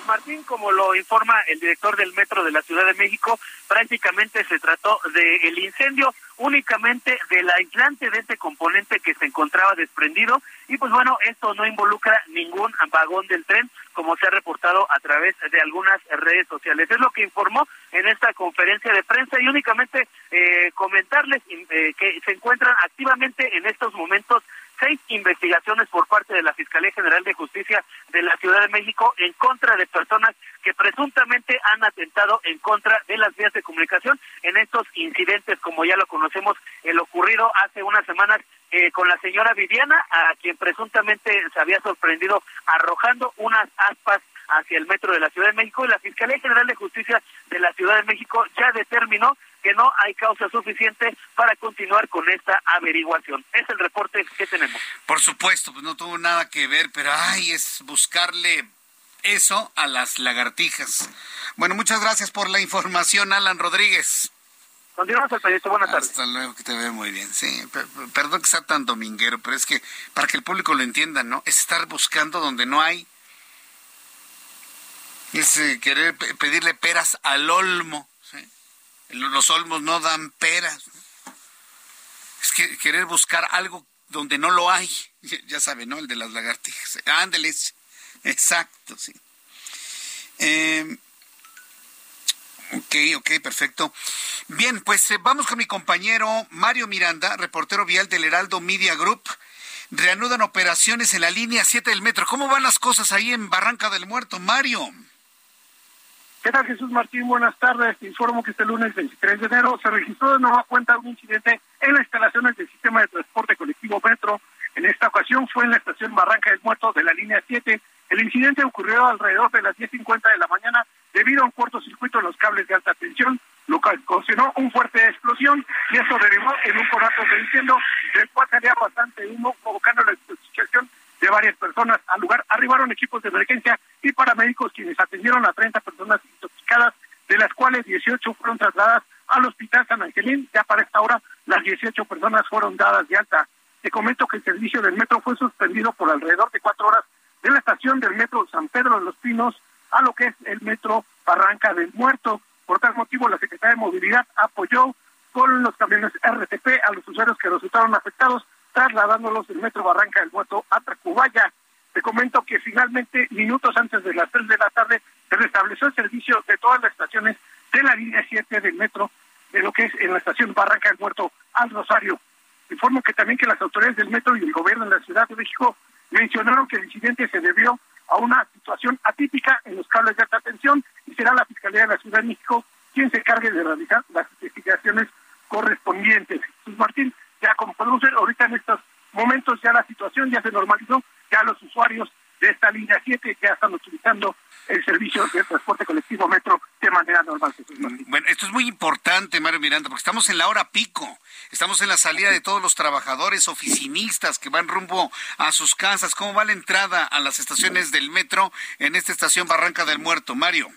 Martín, como lo informa el director del Metro de la Ciudad de México, prácticamente se trató del el incendio únicamente del aislante de este componente que se encontraba desprendido y pues bueno, esto no involucra ningún vagón del tren como se ha reportado a través de algunas redes sociales. Es lo que informó en esta conferencia de prensa y únicamente eh, comentarles eh, que se encuentran activamente en estos momentos seis investigaciones por parte de la Fiscalía General de Justicia de la Ciudad de México en contra de personas que presuntamente han atentado en contra de las vías de comunicación en estos incidentes, como ya lo conocemos, el ocurrido hace unas semanas eh, con la señora Viviana, a quien presuntamente se había sorprendido arrojando unas aspas hacia el metro de la Ciudad de México. Y la Fiscalía General de Justicia de la Ciudad de México ya determinó que no hay causa suficiente para continuar con esta averiguación. Es el reporte que tenemos. Por supuesto, pues no tuvo nada que ver, pero ay, es buscarle eso a las lagartijas. Bueno, muchas gracias por la información, Alan Rodríguez. Continuamos el proyecto. Buenas tardes. Hasta luego, que te veo muy bien. Sí, perdón que sea tan dominguero, pero es que para que el público lo entienda, ¿no? Es estar buscando donde no hay. Es eh, querer pedirle peras al olmo. Los olmos no dan peras. Es que querer buscar algo donde no lo hay. Ya sabe, ¿no? El de las lagartijas. Ándeles. Exacto, sí. Eh, ok, ok, perfecto. Bien, pues eh, vamos con mi compañero Mario Miranda, reportero vial del Heraldo Media Group. Reanudan operaciones en la línea 7 del metro. ¿Cómo van las cosas ahí en Barranca del Muerto, Mario? ¿Qué tal, Jesús Martín? Buenas tardes. Te informo que este lunes 23 de enero se registró de nueva cuenta un incidente en las instalaciones del sistema de transporte colectivo Metro. En esta ocasión fue en la estación Barranca del Muerto de la línea 7. El incidente ocurrió alrededor de las 10.50 de la mañana debido a un cortocircuito en los cables de alta tensión, lo que ocasionó un fuerte explosión y eso derivó en un conato de incendio del cual salía bastante humo, provocando la intoxicación de varias personas. Al lugar arribaron equipos de emergencia y paramédicos quienes atendieron a 30 personas cuales 18 fueron trasladadas al Hospital San Angelín. Ya para esta hora las 18 personas fueron dadas de alta. Te comento que el servicio del metro fue suspendido por alrededor de cuatro horas de la estación del metro San Pedro de los Pinos a lo que es el metro Barranca del Muerto. Por tal motivo, la Secretaría de Movilidad apoyó con los camiones RTP a los usuarios que resultaron afectados trasladándolos del metro Barranca del Muerto a Tacubaya. Te comento que finalmente, minutos antes de las 3 de la tarde, se restableció el servicio de todas las estaciones de la línea 7 del metro, de lo que es en la estación Barranca Muerto al Rosario. Informo que también que las autoridades del metro y el gobierno de la Ciudad de México mencionaron que el incidente se debió a una situación atípica en los cables de alta tensión Ciudad de México quien se cargue de realizar las investigaciones correspondientes. Jesús Martín, ya como ver, ahorita en estos momentos ya la situación ya se normalizó, ya los usuarios de esta línea 7 ya están utilizando el servicio de transporte colectivo metro normal. Bueno, esto es muy importante, Mario Miranda, porque estamos en la hora pico, estamos en la salida de todos los trabajadores oficinistas que van rumbo a sus casas. ¿Cómo va la entrada a las estaciones del metro en esta estación Barranca del Muerto, Mario?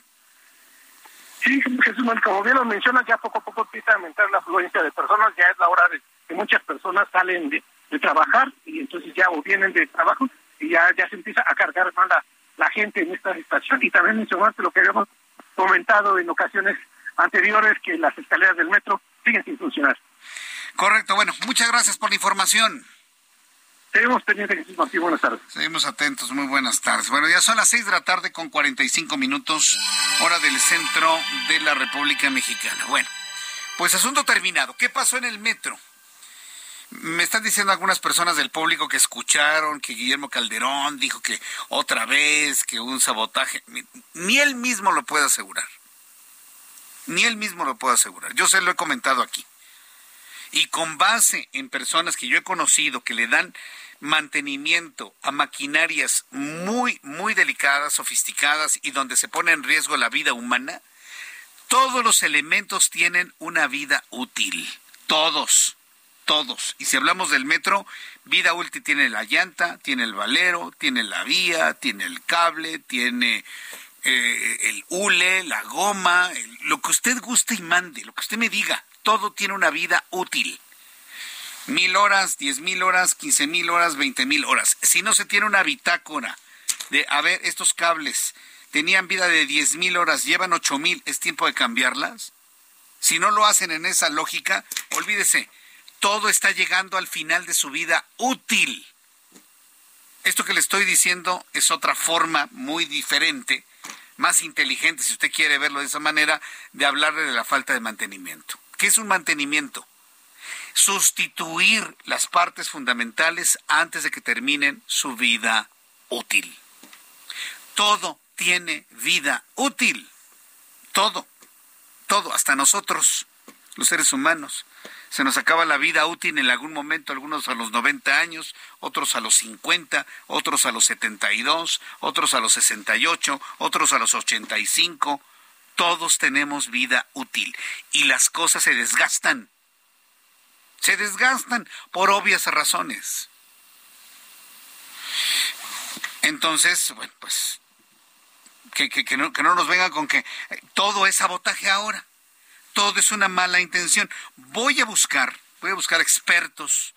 Sí, Jesús, como bien lo menciona, ya poco a poco empieza a aumentar la afluencia de personas, ya es la hora de que muchas personas salen de, trabajar y entonces ya o vienen de trabajo y ya, ya se empieza a cargar más la, la gente en esta estación y también mencionaste lo que habíamos comentado en ocasiones anteriores que las escaleras del metro siguen sin funcionar. Correcto, bueno, muchas gracias por la información. Seguimos pendientes, Martín, buenas tardes. Seguimos atentos, muy buenas tardes. Bueno, ya son las seis de la tarde con 45 minutos, hora del centro de la República Mexicana. Bueno, pues asunto terminado. ¿Qué pasó en el metro? Me están diciendo algunas personas del público que escucharon que Guillermo Calderón dijo que otra vez, que un sabotaje. Ni él mismo lo puede asegurar. Ni él mismo lo puede asegurar. Yo se lo he comentado aquí. Y con base en personas que yo he conocido que le dan mantenimiento a maquinarias muy, muy delicadas, sofisticadas y donde se pone en riesgo la vida humana, todos los elementos tienen una vida útil. Todos todos. Y si hablamos del metro, vida útil tiene la llanta, tiene el valero, tiene la vía, tiene el cable, tiene eh, el hule, la goma, lo que usted guste y mande, lo que usted me diga, todo tiene una vida útil. Mil horas, diez mil horas, quince mil horas, veinte mil horas. Si no se tiene una bitácora de, a ver, estos cables tenían vida de diez mil horas, llevan ocho mil, ¿es tiempo de cambiarlas? Si no lo hacen en esa lógica, olvídese, todo está llegando al final de su vida útil. Esto que le estoy diciendo es otra forma muy diferente, más inteligente, si usted quiere verlo de esa manera, de hablarle de la falta de mantenimiento. ¿Qué es un mantenimiento? Sustituir las partes fundamentales antes de que terminen su vida útil. Todo tiene vida útil. Todo. Todo, hasta nosotros, los seres humanos se nos acaba la vida útil en algún momento, algunos a los 90 años, otros a los 50, otros a los 72, otros a los 68, otros a los 85. Todos tenemos vida útil y las cosas se desgastan. Se desgastan por obvias razones. Entonces, bueno, pues que, que, no, que no nos vengan con que todo es sabotaje ahora todo es una mala intención. Voy a buscar, voy a buscar expertos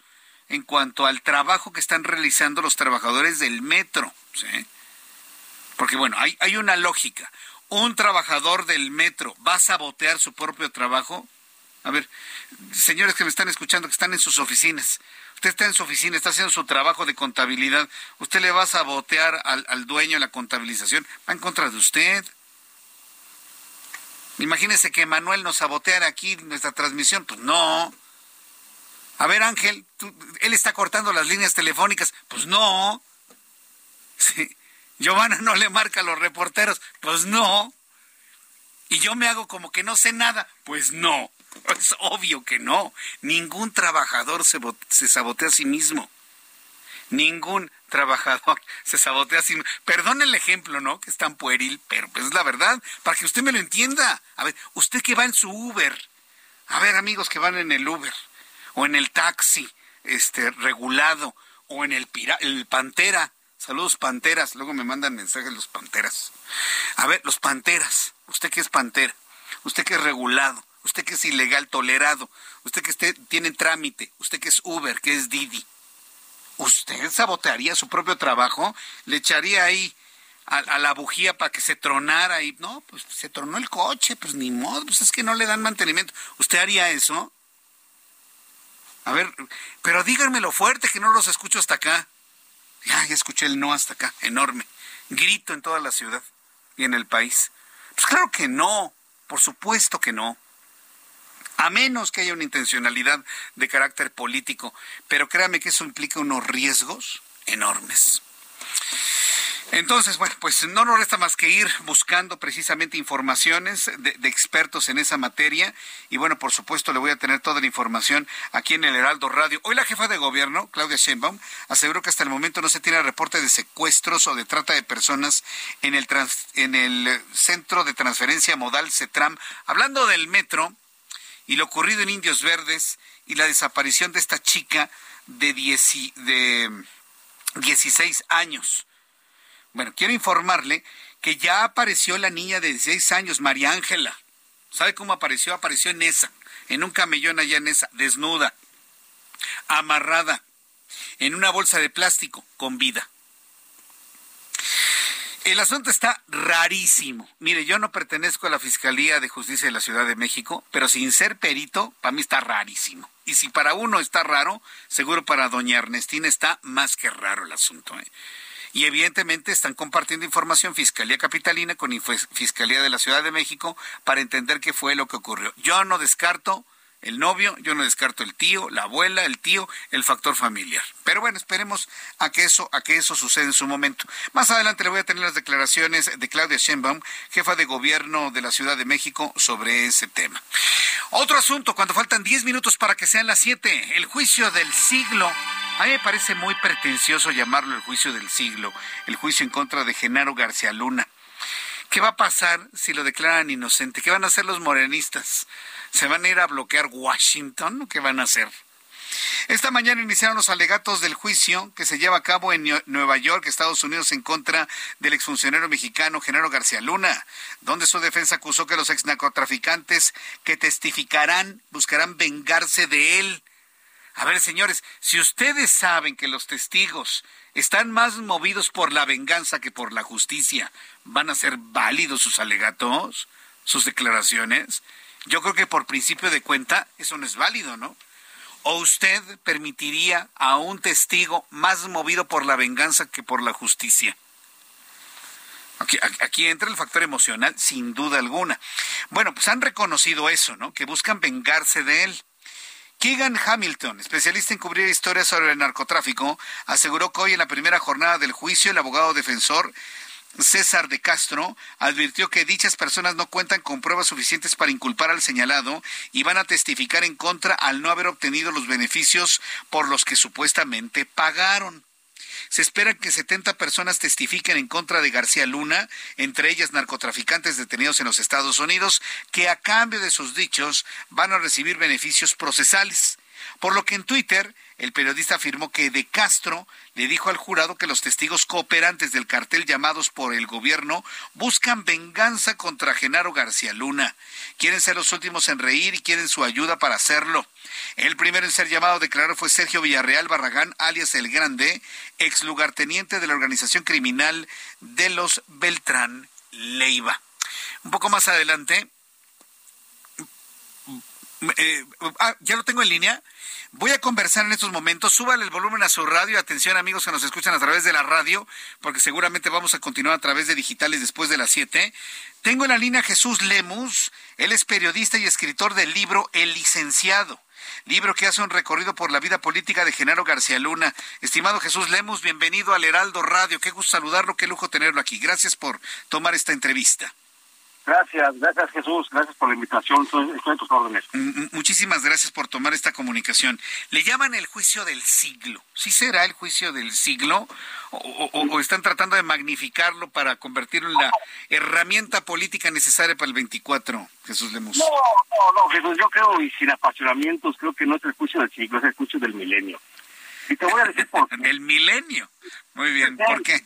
en cuanto al trabajo que están realizando los trabajadores del metro, ¿sí? Porque bueno, hay, una lógica. ¿Un trabajador del metro va a sabotear su propio trabajo? A ver, señores que me están escuchando, que están en sus oficinas. Usted está en su oficina, está haciendo su trabajo de contabilidad. ¿Usted le va a sabotear al, al dueño de la contabilización? Va en contra de usted. Imagínese que Manuel nos saboteara aquí nuestra transmisión. Pues no. A ver, Ángel, él está cortando las líneas telefónicas. Pues no. Sí. Giovanna no le marca a los reporteros. Pues no. Y yo me hago como que no sé nada. Pues no. *laughs* Es obvio que no. Ningún trabajador se, se sabotea a sí mismo. Ningún trabajador *laughs* se sabotea así. Perdón el ejemplo, ¿no? Que es tan pueril, pero pues es la verdad, para que usted me lo entienda. A ver, usted que va en su Uber, a ver, amigos que van en el Uber, o en el taxi, este, regulado, o en el, el Pantera, saludos Panteras, luego me mandan mensajes los Panteras. A ver, los Panteras, usted que es Pantera, usted que es regulado, usted que es ilegal tolerado, usted que esté, tiene trámite, usted que es Uber, que es Didi ¿Usted sabotearía su propio trabajo? ¿Le echaría ahí a, la bujía para que se tronara y no, pues se tronó el coche, pues ni modo, pues es que no le dan mantenimiento. ¿Usted haría eso? A ver, pero díganmelo fuerte que no los escucho hasta acá. Ya, ya escuché el no hasta acá, enorme. Grito en toda la ciudad y en el país. Pues claro que no, por supuesto que no a menos que haya una intencionalidad de carácter político. Pero créame que eso implica unos riesgos enormes. Entonces, bueno, pues no nos resta más que ir buscando precisamente informaciones de, expertos en esa materia. Y bueno, por supuesto, le voy a tener toda la información aquí en el Heraldo Radio. Hoy la jefa de gobierno, Claudia Sheinbaum, aseguró que hasta el momento no se tiene reporte de secuestros o de trata de personas en el, en el Centro de Transferencia Modal CETRAM. Hablando del metro y lo ocurrido en Indios Verdes y la desaparición de esta chica de, de 16 años. Bueno, quiero informarle que ya apareció la niña de 16 años, María Ángela. ¿Sabe cómo apareció? Apareció en esa, en un camellón allá en esa, desnuda, amarrada, en una bolsa de plástico, con vida. El asunto está rarísimo. Mire, yo no pertenezco a la Fiscalía de Justicia de la Ciudad de México, pero sin ser perito, para mí está rarísimo. Y si para uno está raro, seguro para doña Ernestina está más que raro el asunto. ¿eh? y evidentemente están compartiendo información Fiscalía Capitalina con Fiscalía de la Ciudad de México para entender qué fue lo que ocurrió. Yo no descarto el novio, yo no descarto el tío, la abuela, el tío, el factor familiar. Pero bueno, esperemos a que eso, a que eso suceda en su momento. Más adelante le voy a tener las declaraciones de Claudia Sheinbaum, jefa de gobierno de la Ciudad de México, sobre ese tema. Otro asunto, cuando faltan 10 minutos para que sean las 7, el juicio del siglo a mí me parece muy pretencioso llamarlo el juicio del siglo, el juicio en contra de Genaro García Luna. ¿Qué va a pasar si lo declaran inocente? ¿Qué van a hacer los morenistas? ¿Se van a ir a bloquear Washington? ¿Qué van a hacer? Esta mañana iniciaron los alegatos del juicio que se lleva a cabo en Nueva York, Estados Unidos, en contra del exfuncionario mexicano Genaro García Luna, donde su defensa acusó que los ex narcotraficantes que testificarán buscarán vengarse de él a ver, señores, si ustedes saben que los testigos están más movidos por la venganza que por la justicia, ¿van a ser válidos sus alegatos, sus declaraciones? Yo creo que por principio de cuenta eso no es válido, ¿no? ¿O usted permitiría a un testigo más movido por la venganza que por la justicia? Aquí, entra el factor emocional, sin duda alguna. Bueno, pues han reconocido eso, ¿no? Que buscan vengarse de él. Keegan Hamilton, especialista en cubrir historias sobre el narcotráfico, aseguró que hoy en la primera jornada del juicio el abogado defensor César de Castro advirtió que dichas personas no cuentan con pruebas suficientes para inculpar al señalado y van a testificar en contra al no haber obtenido los beneficios por los que supuestamente pagaron. Se espera que 70 personas testifiquen en contra de García Luna, entre ellas narcotraficantes detenidos en los Estados Unidos, que a cambio de sus dichos van a recibir beneficios procesales. Por lo que en Twitter el periodista afirmó que De Castro le dijo al jurado que los testigos cooperantes del cartel llamados por el gobierno buscan venganza contra Genaro García Luna. Quieren ser los últimos en reír y quieren su ayuda para hacerlo. El primero en ser llamado a declarar fue Sergio Villarreal Barragán, alias El Grande, ex lugarteniente de la organización criminal de los Beltrán Leiva. Un poco más adelante, eh, ah, ya lo tengo en línea. Voy a conversar en estos momentos. Súbale el volumen a su radio. Atención, amigos que nos escuchan a través de la radio, porque seguramente vamos a continuar a través de digitales después de las 7. Tengo en la línea Jesús Lemus. Él es periodista y escritor del libro El Licenciado. Libro que hace un recorrido por la vida política de Genaro García Luna. Estimado Jesús Lemus, bienvenido al Heraldo Radio. Qué gusto saludarlo, qué lujo tenerlo aquí. Gracias por tomar esta entrevista. Gracias, gracias Jesús, gracias por la invitación, estoy, en tus órdenes. Muchísimas gracias por tomar esta comunicación. Le llaman el juicio del siglo. ¿Sí será el juicio del siglo? ¿O, están tratando de magnificarlo para convertirlo en la herramienta política necesaria para el 24, Jesús Lemus? No, no, no, Jesús, yo creo, y sin apasionamientos, creo que no es el juicio del siglo, es el juicio del milenio. Y te voy a decir por *laughs* qué. ¿Del milenio? Muy bien, ¿por qué? El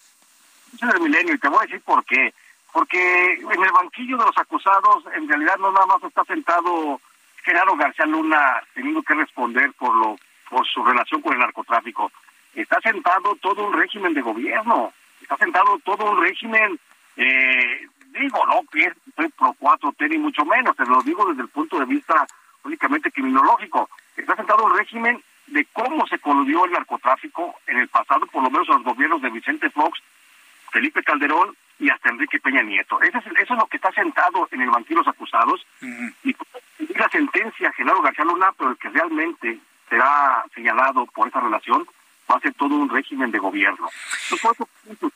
juicio del milenio, y te voy a decir por qué porque en el banquillo de los acusados en realidad no nada más está sentado Gerardo García Luna teniendo que responder por lo por su relación con el narcotráfico. Está sentado todo un régimen de gobierno, está sentado todo un régimen, eh, digo, no que pro cuatro t ni mucho menos, te lo digo desde el punto de vista únicamente criminológico. Está sentado un régimen de cómo se coludió el narcotráfico en el pasado, por lo menos los gobiernos de Vicente Fox, Felipe Calderón y hasta Enrique Peña Nieto. Eso es, eso es lo que está sentado en el banquillo de los acusados. Y la sentencia, Genaro García Luna, pero el que realmente será señalado por esa relación va a ser todo un régimen de gobierno. Entonces,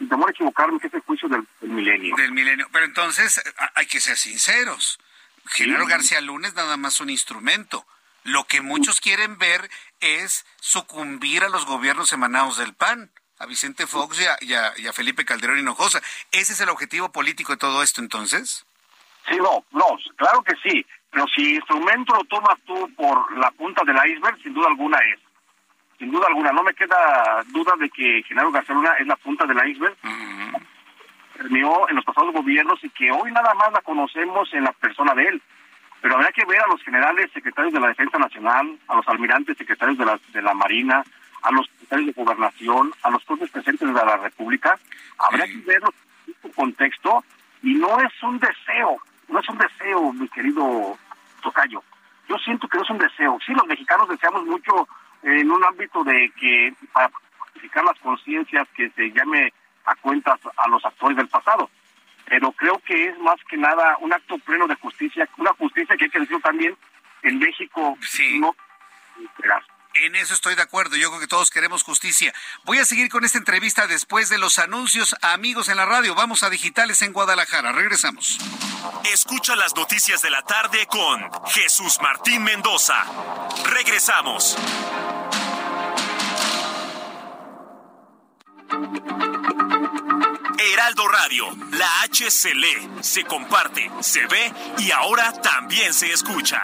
temor a equivocarme, que es el juicio del, milenio. Del milenio. Pero entonces hay que ser sinceros. Genaro García Luna es nada más un instrumento. Lo que muchos quieren ver es sucumbir a los gobiernos emanados del PAN, a Vicente Fox y a, Felipe Calderón Hinojosa. ¿Ese es el objetivo político de todo esto entonces? Sí, no, no, claro que sí. Pero si instrumento lo tomas tú por la punta del iceberg, sin duda alguna es. Sin duda alguna, no me queda duda de que Genaro García Luna es la punta del iceberg. Terminó en los pasados gobiernos y que hoy nada más la conocemos en la persona de él pero habría que ver a los generales secretarios de la Defensa Nacional, a los almirantes secretarios de la, de la Marina, a los secretarios de Gobernación, a los jueces presentes de la República, habría que verlos en su contexto y no es un deseo, no es un deseo, mi querido Tocayo. Yo siento que no es un deseo. Sí, los mexicanos deseamos mucho en un ámbito de que para justificar las conciencias que se llame a cuentas a los actores del pasado pero creo que es más que nada un acto pleno de justicia, una justicia que hay que decir también en México sí. no en eso estoy de acuerdo. Yo creo que todos queremos justicia. Voy a seguir con esta entrevista después de los anuncios. Amigos en la radio, vamos a Digitales en Guadalajara. Regresamos. Escucha las noticias de la tarde con Jesús Martín Mendoza. Regresamos. Heraldo Radio, la H se lee, se comparte, se ve y ahora también se escucha.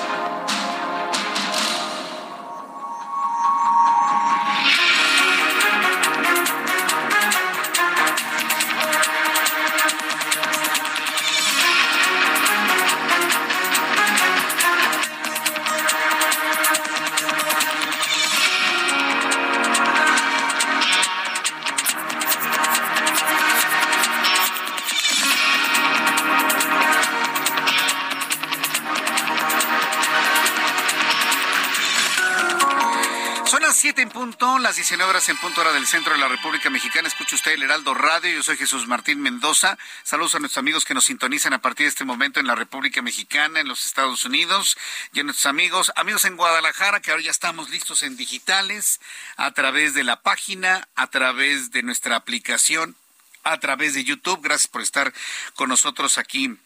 Las 19 horas en punto hora del centro de la República Mexicana. Escucha usted el Heraldo Radio. Yo soy Jesús Martín Mendoza. Saludos a nuestros amigos que nos sintonizan a partir de este momento en la República Mexicana, en los Estados Unidos, y a nuestros amigos, amigos en Guadalajara, que ahora ya estamos listos en digitales, a través de la página, a través de nuestra aplicación, a través de YouTube. Gracias por estar con nosotros aquí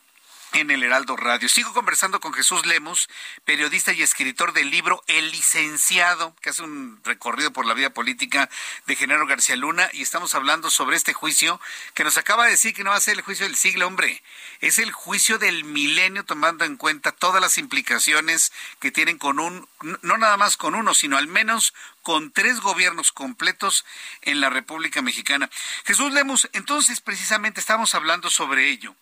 en el Heraldo Radio. Sigo conversando con Jesús Lemos, periodista y escritor del libro El Licenciado, que hace un recorrido por la vida política de Genaro García Luna, y estamos hablando sobre este juicio que nos acaba de decir que no va a ser el juicio del siglo, hombre, es el juicio del milenio tomando en cuenta todas las implicaciones que tienen con un, no nada más con uno, sino al menos con tres gobiernos completos en la República Mexicana. Jesús Lemos, entonces precisamente estamos hablando sobre ello.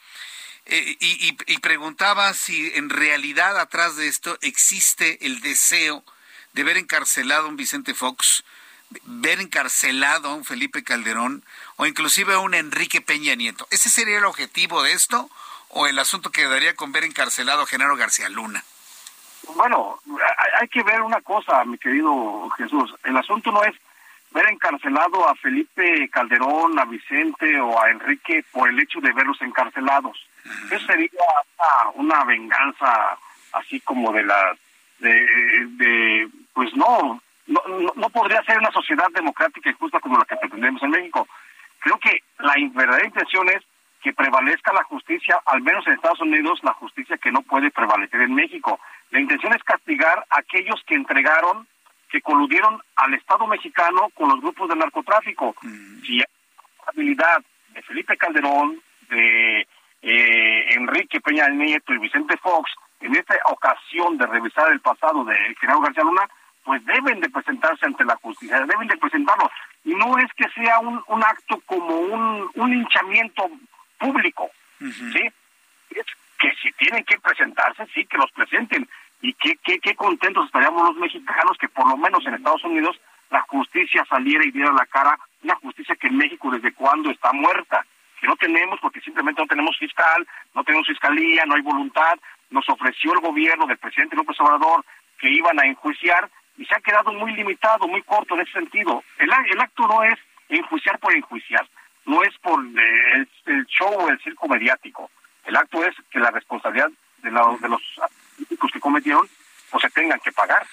Eh, y, preguntaba si en realidad atrás de esto existe el deseo de ver encarcelado a un Vicente Fox, ver encarcelado a un Felipe Calderón o inclusive a un Enrique Peña Nieto. ¿Ese sería el objetivo de esto o el asunto quedaría con ver encarcelado a Genaro García Luna? Bueno, hay que ver una cosa, mi querido Jesús. El asunto no es ver encarcelado a Felipe Calderón, a Vicente o a Enrique por el hecho de verlos encarcelados. Eso sería una, venganza así como de la de, pues no, no no podría ser una sociedad democrática y justa como la que pretendemos en México. Creo que la verdadera intención es que prevalezca la justicia, al menos en Estados Unidos, la justicia que no puede prevalecer en México. La intención es castigar a aquellos que entregaron, que coludieron al Estado mexicano con los grupos de narcotráfico. Si hay habilidad de Felipe Calderón, de eh, Enrique Peña Nieto y Vicente Fox, en esta ocasión de revisar el pasado de Genaro García Luna, pues deben de presentarse ante la justicia, deben de presentarlo. Y no es que sea un, un acto como un, un hinchamiento público, ¿sí? Es que si tienen que presentarse, sí, que los presenten. Y qué, qué, qué contentos estaríamos los mexicanos que por lo menos en Estados Unidos la justicia saliera y diera la cara, una justicia que en México desde cuándo está muerta que no tenemos porque simplemente no tenemos fiscal, no tenemos fiscalía, no hay voluntad. Nos ofreció el gobierno del presidente López Obrador que iban a enjuiciar y se ha quedado muy limitado, muy corto en ese sentido. El, el acto no es enjuiciar por enjuiciar, no es por el, show o el circo mediático. El acto es que la responsabilidad de, de los políticos que cometieron pues se tengan que pagar.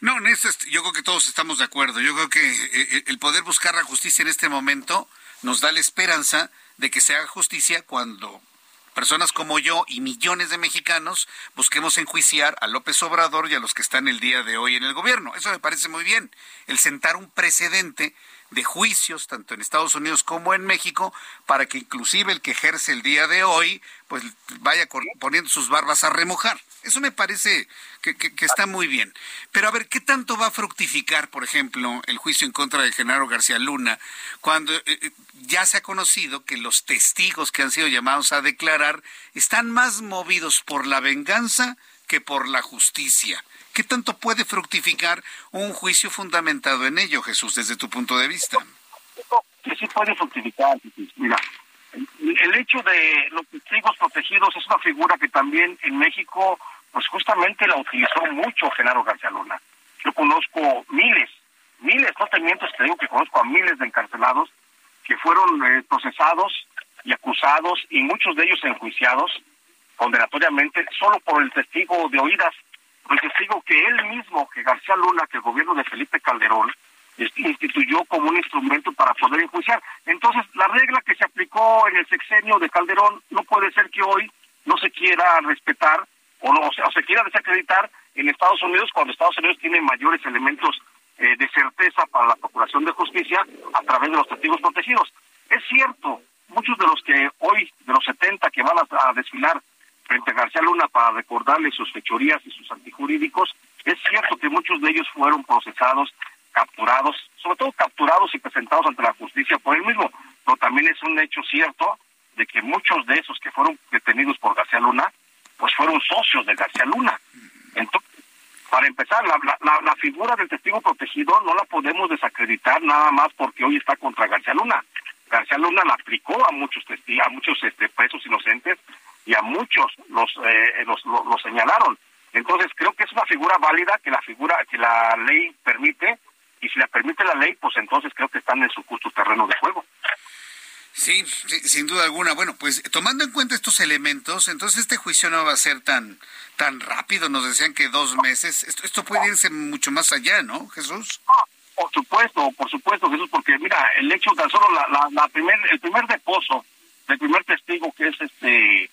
No, en yo creo que todos estamos de acuerdo. Yo creo que eh, el poder buscar la justicia en este momento nos da la esperanza de que se haga justicia cuando personas como yo y millones de mexicanos busquemos enjuiciar a López Obrador y a los que están el día de hoy en el gobierno. Eso me parece muy bien. El sentar un precedente de juicios, tanto en Estados Unidos como en México, para que inclusive el que ejerce el día de hoy, pues vaya poniendo sus barbas a remojar. Eso me parece que, está muy bien. Pero a ver, ¿qué tanto va a fructificar, por ejemplo, el juicio en contra de Genaro García Luna, cuando eh, eh, ya se ha conocido que los testigos que han sido llamados a declarar están más movidos por la venganza que por la justicia? ¿Qué tanto puede fructificar un juicio fundamentado en ello, Jesús, desde tu punto de vista? Sí, sí puede fructificar. Mira, el hecho de los testigos protegidos es una figura que también en México pues justamente la utilizó mucho Genaro García Luna. Yo conozco miles, miles, no te miento, te digo que conozco a miles de encarcelados que fueron eh, procesados y acusados y muchos de ellos enjuiciados condenatoriamente solo por el testigo de oídas, el testigo que él mismo, que García Luna, que el gobierno de Felipe Calderón, instituyó como un instrumento para poder enjuiciar. Entonces, la regla que se aplicó en el sexenio de Calderón no puede ser que hoy no se quiera respetar o, no, o se quiera desacreditar en Estados Unidos cuando Estados Unidos tiene mayores elementos eh, de certeza para la Procuración de Justicia a través de los testigos protegidos. Es cierto, muchos de los que hoy, de los 70 que van a, desfilar frente a García Luna para recordarle sus fechorías y sus antijurídicos, es cierto que muchos de ellos fueron procesados, capturados, sobre todo capturados y presentados ante la justicia por él mismo, pero también es un hecho cierto de que muchos de esos que fueron detenidos por García Luna pues fueron socios de García Luna. Entonces, para empezar, la, figura del testigo protegido no la podemos desacreditar nada más porque hoy está contra García Luna. García Luna la aplicó a muchos testigos, a muchos este, presos inocentes y a muchos los, eh, los, los, señalaron. Entonces creo que es una figura válida que la figura que la ley permite y si la permite la ley, pues entonces creo que están en su justo terreno de juego. Sí, sin duda alguna. Bueno, pues tomando en cuenta estos elementos, entonces este juicio no va a ser tan tan rápido. Nos decían que dos meses. Esto, esto puede irse mucho más allá, ¿no, Jesús? Por supuesto, por supuesto, Jesús, porque mira, el hecho tan solo la, la, primer, el primer deposo del primer testigo que es este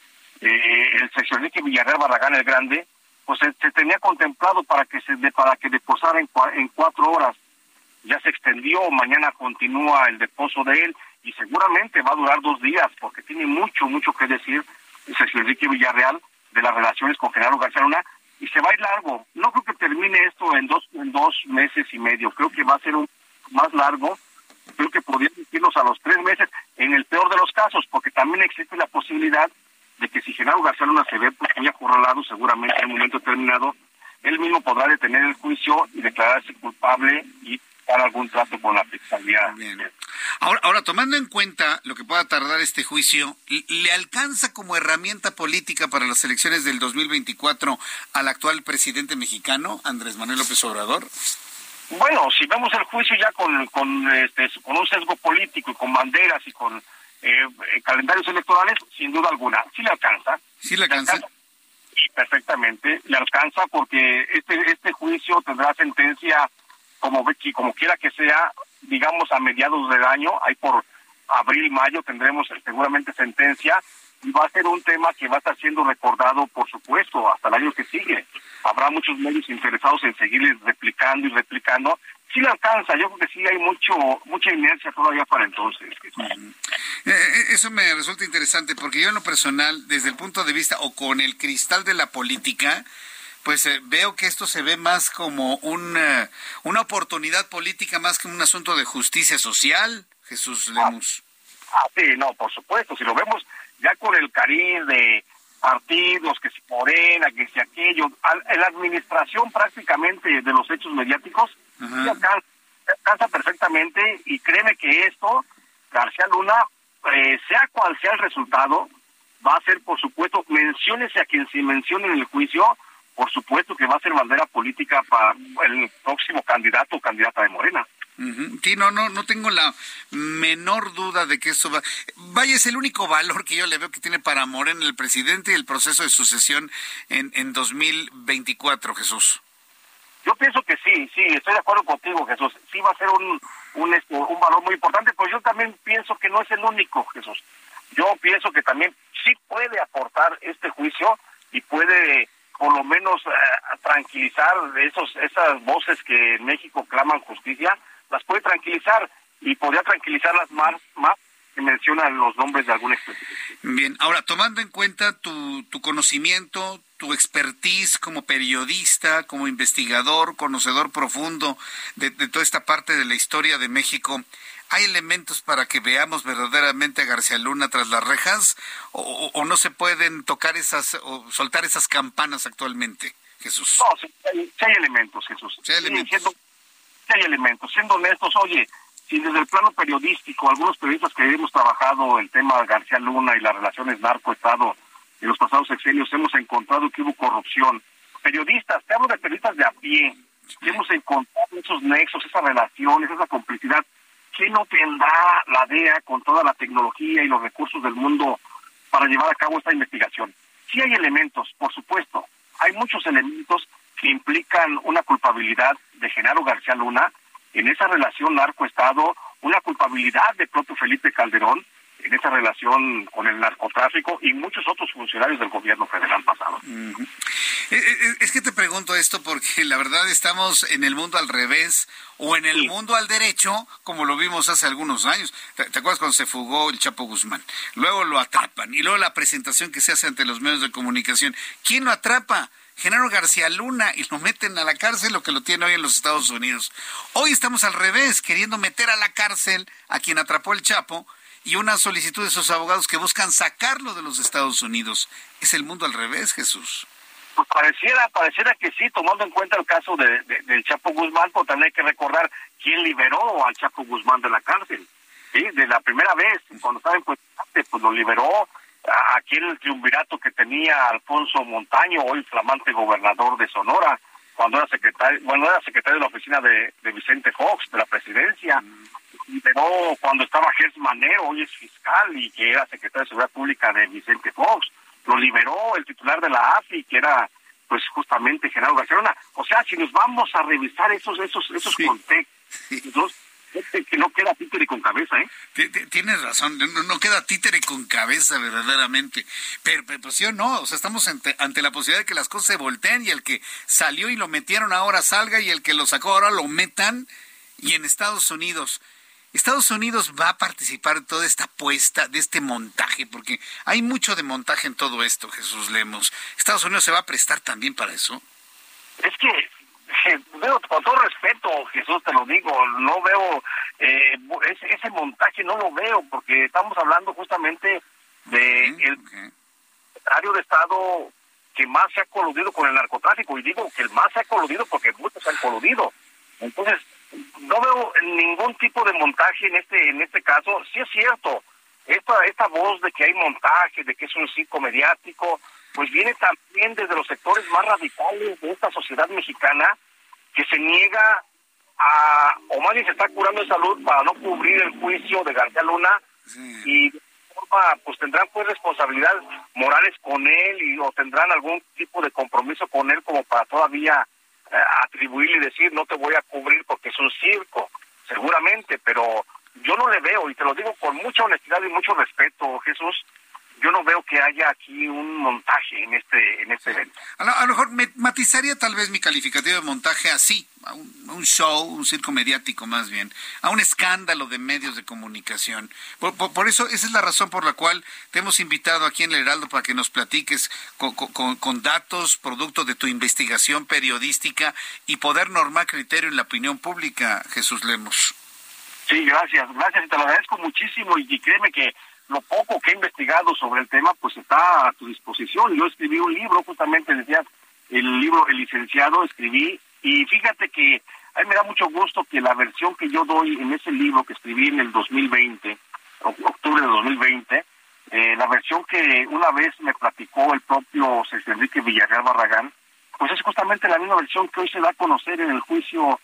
eh, el sección Villarreal Barragán el Grande, pues se, tenía contemplado para que se para que deposara en, en cuatro horas. Ya se extendió, mañana continúa el deposo de él y seguramente va a durar dos días porque tiene mucho, mucho que decir Sergio Enrique Villarreal de las relaciones con Genaro García Luna y se va a ir largo. No creo que termine esto en dos, en dos meses y medio, creo que va a ser un más largo, creo que podría decirnos a los tres meses en el peor de los casos, porque también existe la posibilidad de que si Genaro García Luna se ve pues, muy acorralado seguramente en un momento determinado, él mismo podrá detener el juicio y declararse culpable y dar algún trato con la fiscalía. Ahora, ahora, tomando en cuenta lo que pueda tardar este juicio, ¿le alcanza como herramienta política para las elecciones del 2024 al actual presidente mexicano, Andrés Manuel López Obrador? Bueno, si vemos el juicio ya con, con, este, con un sesgo político y con banderas y con eh, calendarios electorales, sin duda alguna, sí le alcanza. ¿Sí le alcanza? perfectamente, le alcanza porque este, este juicio tendrá sentencia como, como quiera que sea, digamos a mediados del año, ahí por abril, mayo tendremos seguramente sentencia y va a ser un tema que va a estar siendo recordado, por supuesto, hasta el año que sigue. Habrá muchos medios interesados en seguir replicando y replicando. Sí le alcanza, yo creo que sí hay mucho mucha inercia todavía para entonces. Eh, eh, eso me resulta interesante porque yo en lo personal, desde el punto de vista o con el cristal de la política, pues eh, veo que esto se ve más como una, una oportunidad política más que un asunto de justicia social, Jesús Lemus. Ah, sí, no, por supuesto, si lo vemos ya con el cariz de partidos, que si Morena, que si aquello, en la administración prácticamente de los hechos mediáticos, se alcanza, perfectamente y créeme que esto, García Luna eh, sea cual sea el resultado, va a ser, por supuesto, menciones a quien se mencione en el juicio, por supuesto que va a ser bandera política para el próximo candidato o candidata de Morena. Sí, no, no, no tengo la menor duda de que eso va. Vaya, es el único valor que yo le veo que tiene para Morena el presidente y el proceso de sucesión en, en 2024, Jesús. Yo pienso que sí, sí, estoy de acuerdo contigo, Jesús. Sí va a ser un, un, este, un valor muy importante, pero yo también pienso que no es el único, Jesús. Yo pienso que también sí puede aportar este juicio y puede por lo menos eh, tranquilizar esos esas voces que en México claman justicia, las puede tranquilizar y podría tranquilizarlas más, más que mencionan los nombres de algún experto. Bien, ahora tomando en cuenta tu, tu conocimiento, tu expertise como periodista, como investigador, conocedor profundo de, de toda esta parte de la historia de México, ¿Hay elementos para que veamos verdaderamente a García Luna tras las rejas o, no se pueden tocar esas o soltar esas campanas actualmente, Jesús? No, sí, hay, elementos, Jesús. Sí hay elementos. siendo, hay elementos. Siendo honestos, oye, si desde el plano periodístico, algunos periodistas que hemos trabajado el tema de García Luna y las relaciones narco-estado en los pasados sexenios hemos encontrado que hubo corrupción. Periodistas, te hablo de periodistas de a pie, que hemos encontrado esos nexos, esas relaciones, esa complicidad ¿qué no tendrá la DEA con toda la tecnología y los recursos del mundo para llevar a cabo esta investigación? Sí hay elementos, por supuesto. Hay muchos elementos que implican una culpabilidad de Genaro García Luna en esa relación narco-estado, una culpabilidad de propio Felipe Calderón en esa relación con el narcotráfico y muchos otros funcionarios del gobierno federal pasado. Eh, eh, es que te pregunto esto porque la verdad estamos en el mundo al revés o en el mundo al derecho, como lo vimos hace algunos años. ¿Te, acuerdas cuando se fugó el Chapo Guzmán? Luego lo atrapan y luego la presentación que se hace ante los medios de comunicación. ¿Quién lo atrapa? Genaro García Luna y lo meten a la cárcel, lo que lo tiene hoy en los Estados Unidos. Hoy estamos al revés, queriendo meter a la cárcel a quien atrapó el Chapo y una solicitud de esos abogados que buscan sacarlo de los Estados Unidos. ¿Es el mundo al revés, Jesús? Pues pareciera, pareciera que sí, tomando en cuenta el caso de, del Chapo Guzmán, pues también hay que recordar quién liberó al Chapo Guzmán de la cárcel. ¿sí? De la primera vez, cuando estaba en pues lo liberó a aquel triunvirato que tenía Alfonso Montaño, hoy flamante gobernador de Sonora, cuando era secretario, bueno, era secretario de la oficina de, Vicente Fox, de la presidencia. Liberó cuando estaba Gers Manero, hoy es fiscal y que era secretario de Seguridad Pública de Vicente Fox. Lo liberó el titular de la AFI, que era pues justamente Genaro García O sea, si nos vamos a revisar esos esos esos contextos, que no queda títere con cabeza, ¿eh? Tienes razón, no, queda títere con cabeza verdaderamente. Pero, pero, sí o no, o sea, estamos ante, ante, la posibilidad de que las cosas se volteen y el que salió y lo metieron ahora salga y el que lo sacó ahora lo metan. Y en Estados Unidos, Estados Unidos va a participar en toda esta apuesta de este montaje, porque hay mucho de montaje en todo esto, Jesús Lemos. ¿Estados Unidos se va a prestar también para eso? Es que, veo, con todo respeto, Jesús, te lo digo, no veo eh, ese, montaje, no lo veo, porque estamos hablando justamente de el secretario de Estado que más se ha coludido con el narcotráfico, y digo que el más se ha coludido porque muchos han coludido. Entonces, no veo ningún tipo de montaje en este en este caso. Sí es cierto, esta esta voz de que hay montaje, de que es un circo mediático, pues viene también desde los sectores más radicales de esta sociedad mexicana que se niega a, o más bien se está curando de salud para no cubrir el juicio de García Luna y de forma, pues tendrán pues responsabilidades morales con él y o tendrán algún tipo de compromiso con él como para todavía atribuirle y decir no te voy a cubrir porque es un circo, seguramente, pero yo no le veo, y te lo digo con mucha honestidad y mucho respeto, Jesús, yo no veo que haya aquí un montaje en este en este evento. A lo, mejor me matizaría tal vez mi calificativo de montaje así, a un, show, un circo mediático más bien, a un escándalo de medios de comunicación. Por, eso, esa es la razón por la cual te hemos invitado aquí en el Heraldo para que nos platiques con, con datos, producto de tu investigación periodística y poder normar criterio en la opinión pública, Jesús Lemos. Sí, gracias, gracias, y te lo agradezco muchísimo y créeme que lo poco que he investigado sobre el tema, pues está a tu disposición. Yo escribí un libro, justamente decías, el libro El licenciado, escribí, y fíjate que a mí me da mucho gusto que la versión que yo doy en ese libro que escribí en el 2020, octubre de 2020. Eh, la versión que una vez me platicó el propio César Enrique Villarreal Barragán, pues es justamente la misma versión que hoy se da a conocer en el juicio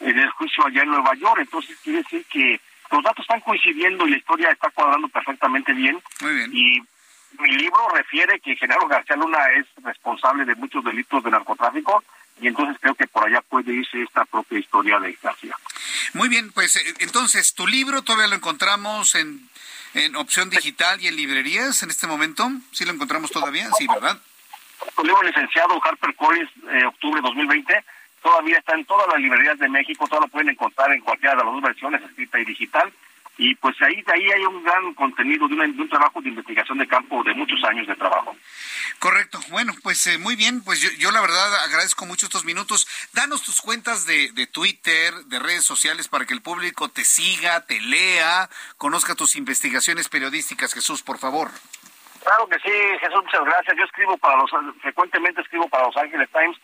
en el juicio allá en Nueva York. Entonces quiere decir que los datos están coincidiendo y la historia está cuadrando perfectamente bien. Muy bien. Y mi libro refiere que Genaro García Luna es responsable de muchos delitos de narcotráfico y entonces creo que por allá puede irse esta propia historia de García. Muy bien, pues eh, entonces tu libro todavía lo encontramos en, en opción digital y en librerías en este momento. ¿Sí lo encontramos todavía? Sí, ¿verdad? El libro licenciado Harper Collins, eh, octubre 2020, todavía está en todas las librerías de México, todo lo pueden encontrar en cualquiera de las dos versiones, escrita y digital y pues ahí ahí hay un gran contenido de, un trabajo de investigación de campo de muchos años de trabajo. Correcto. Bueno, pues eh, muy bien, pues yo, la verdad agradezco mucho estos minutos. Danos tus cuentas de, de Twitter, de redes sociales para que el público te siga, te lea, conozca tus investigaciones periodísticas, Jesús, por favor. Claro que sí, Jesús, muchas gracias. Yo escribo para los, frecuentemente escribo para Los Ángeles Times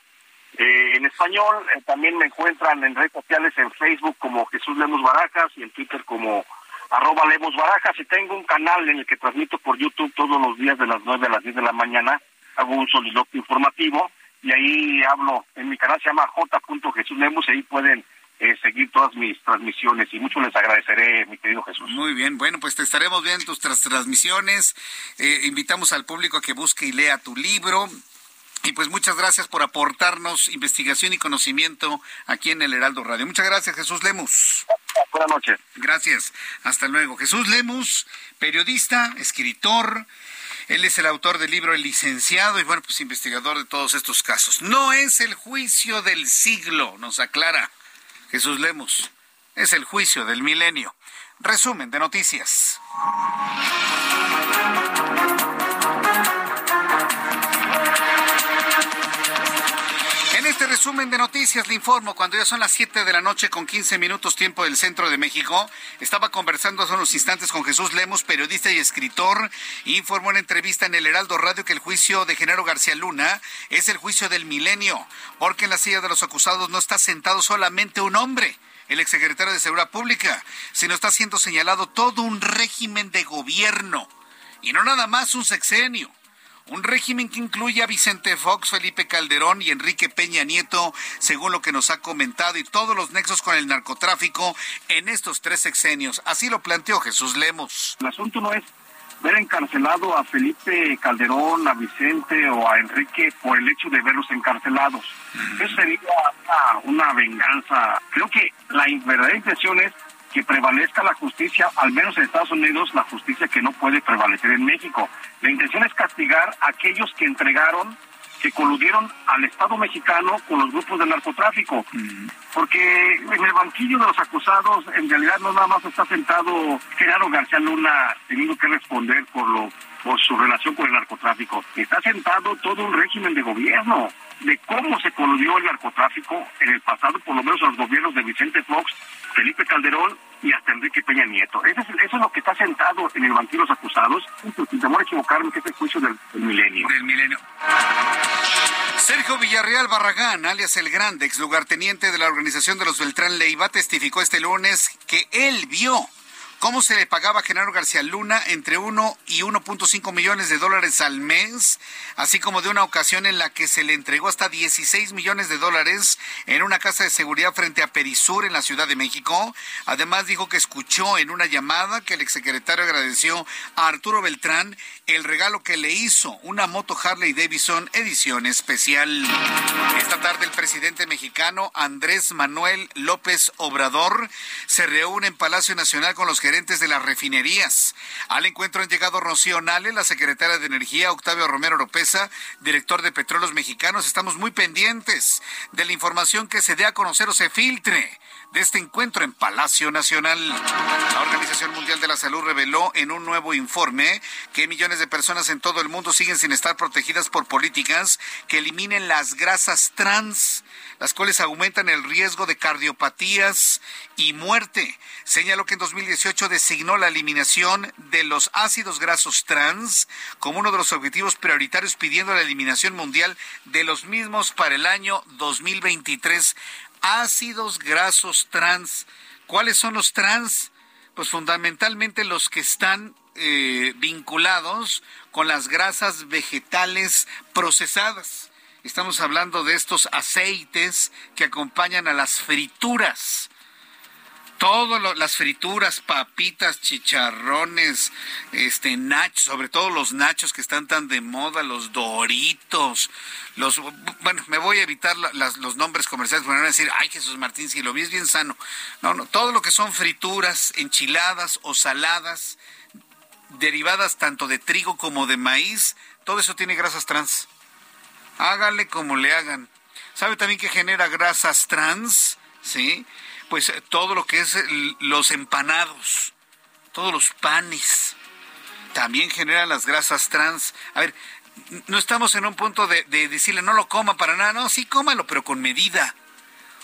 eh, en español. Eh, también me encuentran en redes sociales en Facebook como Jesús Lemos Barajas y en Twitter como arroba Lemos Barajas y tengo un canal en el que transmito por YouTube todos los días de las 9 a las 10 de la mañana, hago un soliloquio informativo y ahí hablo, en mi canal se llama J. Jesús Lemos y ahí pueden eh, seguir todas mis transmisiones y mucho les agradeceré, mi querido Jesús. Muy bien, bueno, pues te estaremos viendo tus transmisiones, eh, invitamos al público a que busque y lea tu libro, y pues muchas gracias por aportarnos investigación y conocimiento aquí en el Heraldo Radio. Muchas gracias, Jesús Lemus. Buenas noches. Gracias. Hasta luego. Jesús Lemus, periodista, escritor. Él es el autor del libro El licenciado y bueno, pues investigador de todos estos casos. No es el juicio del siglo, nos aclara Jesús Lemus. Es el juicio del milenio. Resumen de noticias. Este resumen de noticias le informo, cuando ya son las 7 de la noche con 15 minutos tiempo del centro de México, estaba conversando hace unos instantes con Jesús Lemos, periodista y escritor, informó en entrevista en el Heraldo Radio que el juicio de Genaro García Luna es el juicio del milenio, porque en la silla de los acusados no está sentado solamente un hombre, el exsecretario de Seguridad Pública, sino está siendo señalado todo un régimen de gobierno, y no nada más un sexenio un régimen que incluye a Vicente Fox, Felipe Calderón y Enrique Peña Nieto, según lo que nos ha comentado, y todos los nexos con el narcotráfico en estos tres sexenios. Así lo planteó Jesús Lemos. El asunto no es ver encarcelado a Felipe Calderón, a Vicente o a Enrique por el hecho de verlos encarcelados. Eso sería una, una venganza. Creo que la verdadera intención es que prevalezca la justicia, al menos en Estados Unidos, la justicia que no puede prevalecer en México. La intención es castigar a aquellos que entregaron, que coludieron al Estado mexicano con los grupos de narcotráfico. Porque en el banquillo de los acusados, en realidad no nada más está sentado Gerardo García Luna teniendo que responder por lo por su relación con el narcotráfico. Está sentado todo un régimen de gobierno de cómo se coludió el narcotráfico en el pasado, por lo menos los gobiernos de Vicente Fox, Felipe Calderón y hasta Enrique Peña Nieto. Eso es, lo que está sentado en el banquillo de los acusados, sin temor a equivocarme, que es el juicio del, milenio. Del milenio. Sergio Villarreal Barragán, alias El Grande, ex lugarteniente de la organización de los Beltrán Leiva, testificó este lunes que él vio cómo se le pagaba a Genaro García Luna entre 1 y 1.5 millones de dólares al mes, así como de una ocasión en la que se le entregó hasta 16 millones de dólares en una casa de seguridad frente a Perisur en la Ciudad de México. Además dijo que escuchó en una llamada que el exsecretario agradeció a Arturo Beltrán el regalo que le hizo, una moto Harley Davidson edición especial. Esta tarde el presidente mexicano Andrés Manuel López Obrador se reúne en Palacio Nacional con los de las refinerías. Al encuentro han llegado Rocío Nale, la secretaria de Energía, Octavio Romero Oropesa, director de Petróleos Mexicanos. Estamos muy pendientes de la información que se dé a conocer o se filtre de este encuentro en Palacio Nacional. La Organización Mundial de la Salud reveló en un nuevo informe que millones de personas en todo el mundo siguen sin estar protegidas por políticas que eliminen las grasas trans las cuales aumentan el riesgo de cardiopatías y muerte. Señaló que en 2018 designó la eliminación de los ácidos grasos trans como uno de los objetivos prioritarios, pidiendo la eliminación mundial de los mismos para el año 2023. Ácidos grasos trans. ¿Cuáles son los trans? pues fundamentalmente los que están eh, vinculados con las grasas vegetales procesadas. Estamos hablando de estos aceites que acompañan a las frituras todo las frituras, papitas, chicharrones, este nachos, sobre todo los nachos que están tan de moda, los doritos, los bueno, me voy a evitar los nombres comerciales porque van a decir, "Ay, Jesús Martín, si lo vi es bien sano." No, no, todo lo que son frituras, enchiladas o saladas derivadas tanto de trigo como de maíz, todo eso tiene grasas trans. Hágale como le hagan. ¿Sabe también que genera grasas trans? ¿Sí? Pues eh, todo lo que es los empanados, todos los panes, también generan las grasas trans. A ver, no estamos en un punto de, decirle no lo coma para nada, no, sí cómalo, pero con medida.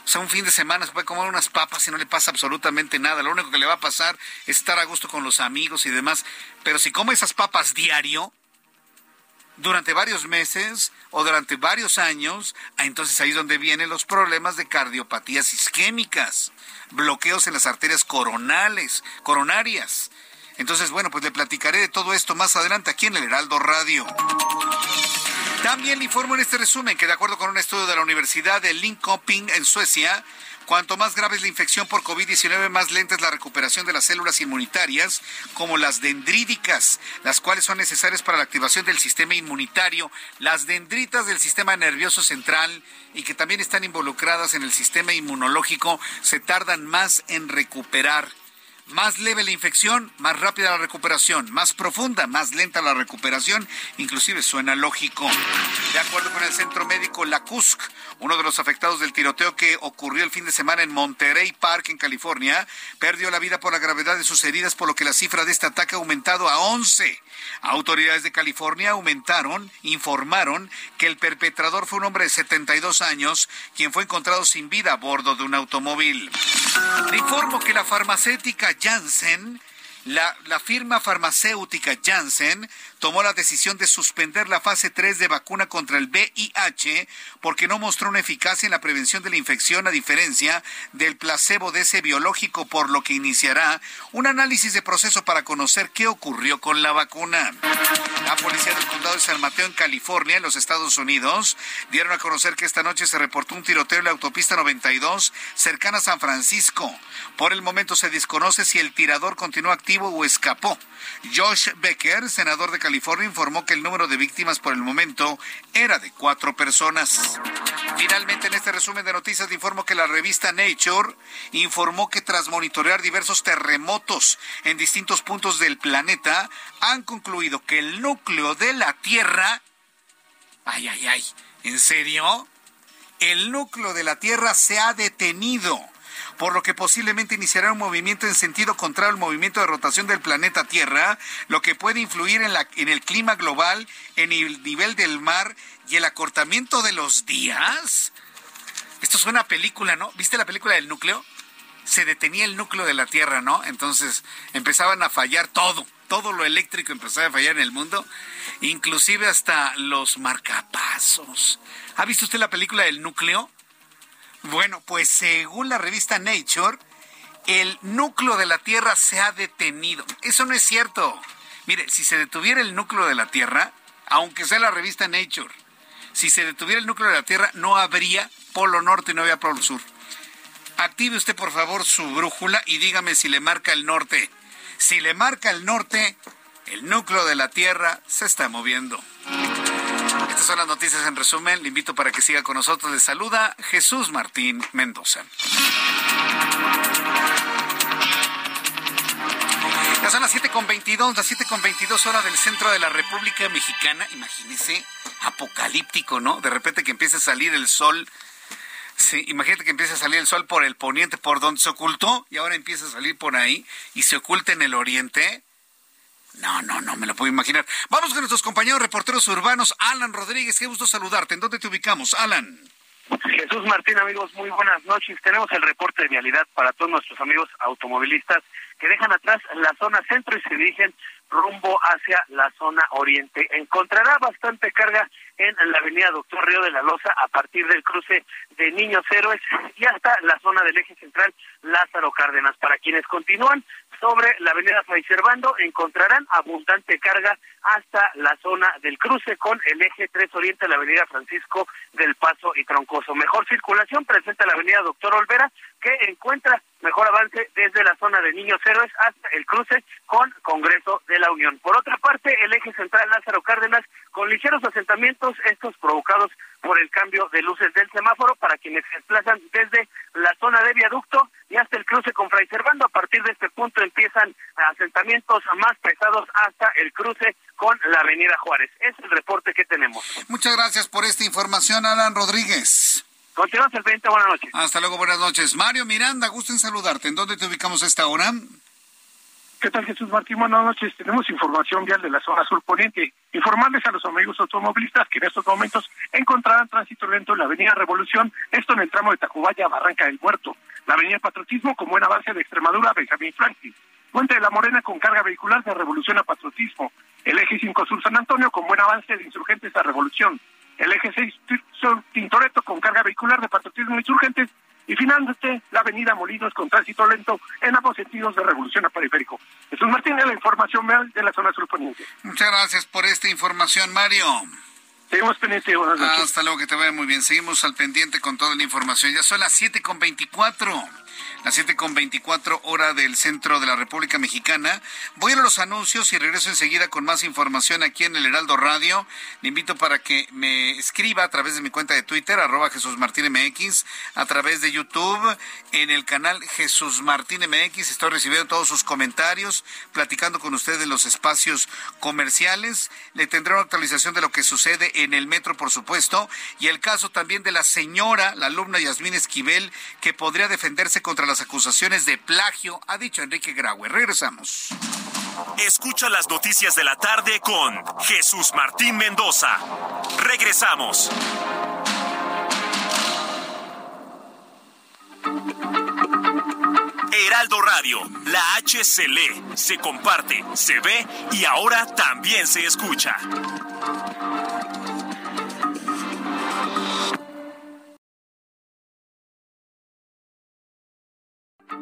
O sea, un fin de semana se puede comer unas papas y no le pasa absolutamente nada. Lo único que le va a pasar es estar a gusto con los amigos y demás. Pero si come esas papas diario, durante varios meses o durante varios años, ah, entonces ahí es donde vienen los problemas de cardiopatías isquémicas, bloqueos en las arterias coronales, coronarias. Entonces, bueno, pues le platicaré de todo esto más adelante aquí en el Heraldo Radio. También le informo en este resumen que de acuerdo con un estudio de la Universidad de Linköping en Suecia, Cuanto más grave es la infección por COVID-19, más lenta es la recuperación de las células inmunitarias, como las dendríticas, las cuales son necesarias para la activación del sistema inmunitario, las dendritas del sistema nervioso central y que también están involucradas en el sistema inmunológico, se tardan más en recuperar. Más leve la infección, más rápida la recuperación, más profunda, más lenta la recuperación, inclusive suena lógico. De acuerdo con el Centro Médico La Cusc, uno de los afectados del tiroteo que ocurrió el fin de semana en Monterey Park, en California, perdió la vida por la gravedad de sus heridas, por lo que la cifra de este ataque ha aumentado a 11. Autoridades de California aumentaron, informaron que el perpetrador fue un hombre de 72 años, quien fue encontrado sin vida a bordo de un automóvil. Le informo que la farmacéutica Janssen la, firma farmacéutica Janssen tomó la decisión de suspender la fase 3 de vacuna contra el VIH porque no mostró una eficacia en la prevención de la infección a diferencia del placebo de ese biológico, por lo que iniciará un análisis de proceso para conocer qué ocurrió con la vacuna. La policía del condado de San Mateo en California, en los Estados Unidos, dieron a conocer que esta noche se reportó un tiroteo en la autopista 92 cercana a San Francisco. Por el momento se desconoce si el tirador continúa activo o escapó. Josh Becker, senador de California, informó que el número de víctimas por el momento era de cuatro personas. Finalmente, en este resumen de noticias, informo que la revista Nature informó que tras monitorear diversos terremotos en distintos puntos del planeta, han concluido que el núcleo de la Tierra... Ay, ay, ay, ¿en serio? El núcleo de la Tierra se ha detenido por lo que posiblemente iniciará un movimiento en sentido contrario al movimiento de rotación del planeta Tierra, lo que puede influir en, la, en el clima global, en el nivel del mar y el acortamiento de los días. Esto es una película, ¿no? ¿Viste la película del núcleo? Se detenía el núcleo de la Tierra, ¿no? Entonces empezaban a fallar todo, todo lo eléctrico empezaba a fallar en el mundo, inclusive hasta los marcapasos. ¿Ha visto usted la película del núcleo? Bueno, pues según la revista Nature, el núcleo de la Tierra se ha detenido. Eso no es cierto. Mire, si se detuviera el núcleo de la Tierra, aunque sea la revista Nature, si se detuviera el núcleo de la Tierra, no habría polo norte y no habría polo sur. Active usted, por favor, su brújula y dígame si le marca el norte. Si le marca el norte, el núcleo de la Tierra se está moviendo. Estas son las noticias en resumen. Le invito para que siga con nosotros. Le saluda Jesús Martín Mendoza. Ya son las 7.22, las 7.22 horas del centro de la República Mexicana. Imagínese, apocalíptico, ¿no? De repente que empieza a salir el sol. Sí, imagínate que empieza a salir el sol por el poniente, por donde se ocultó, y ahora empieza a salir por ahí y se oculta en el oriente. No, no, no me lo puedo imaginar. Vamos con nuestros compañeros reporteros urbanos. Alan Rodríguez, qué gusto saludarte. ¿En dónde te ubicamos, Alan? Jesús Martín, amigos, muy buenas noches. Tenemos el reporte de vialidad para todos nuestros amigos automovilistas que dejan atrás la zona centro y se dirigen rumbo hacia la zona oriente. Encontrará bastante carga en la avenida Doctor Río de la Loza a partir del cruce de Niños Héroes y hasta la zona del eje central Lázaro Cárdenas. Para quienes continúan sobre la avenida Fray Servando encontrarán abundante carga hasta la zona del cruce con el eje 3 Oriente, la avenida Francisco del Paso y Troncoso. Mejor circulación presenta la avenida Doctor Olvera que encuentra mejor avance desde la zona de Niños Héroes hasta el cruce con Congreso de la Unión. Por otra parte, el eje central Lázaro Cárdenas con ligeros asentamientos, estos provocados por el cambio de luces del semáforo para quienes se desplazan desde la zona de viaducto y hasta el cruce con Fray Servando. A partir de este punto empiezan asentamientos más pesados hasta el cruce con la Avenida Juárez. Es el reporte que tenemos. Muchas gracias por esta información, Alan Rodríguez. Continuamos el 20, buenas noches. Hasta luego, buenas noches. Mario Miranda, gusto en saludarte. ¿En dónde te ubicamos a esta hora? ¿Qué tal, Jesús Martín? Buenas noches. Tenemos información vial de la zona sur poniente. Informarles a los amigos automovilistas que en estos momentos encontrarán tránsito lento en la avenida Revolución, esto en el tramo de Tacubaya, Barranca del Muerto. La avenida Patriotismo con buen avance de Extremadura, Benjamín Franklin. Puente de la Morena con carga vehicular de Revolución a Patriotismo. El eje 5 Sur San Antonio con buen avance de Insurgentes a Revolución el eje 6 Tintoretto con carga vehicular de patriotismo insurgentes y finalmente la avenida Molinos con tránsito lento en ambos sentidos de Revolución a Periférico. Jesús Martínez, la información de la zona surponiente. Muchas gracias por esta información, Mario. Seguimos pendiente, buenas noches. Hasta luego, que te vaya muy bien. Seguimos al pendiente con toda la información. Ya son las siete con veinticuatro las 7 con 24 hora del centro de la República Mexicana. Voy a los anuncios y regreso enseguida con más información aquí en el Heraldo Radio. Le invito para que me escriba a través de mi cuenta de Twitter, arroba Jesús Martín MX, a través de YouTube, en el canal Jesús Martín MX. Estoy recibiendo todos sus comentarios, platicando con ustedes en los espacios comerciales. Le tendré una actualización de lo que sucede en el metro, por supuesto, y el caso también de la señora, la alumna Yasmín Esquivel, que podría defenderse contra las acusaciones de plagio, ha dicho Enrique Graue. Regresamos. Escucha las noticias de la tarde con Jesús Martín Mendoza. Regresamos. Heraldo Radio, la H se lee, se comparte, se ve y ahora también se escucha.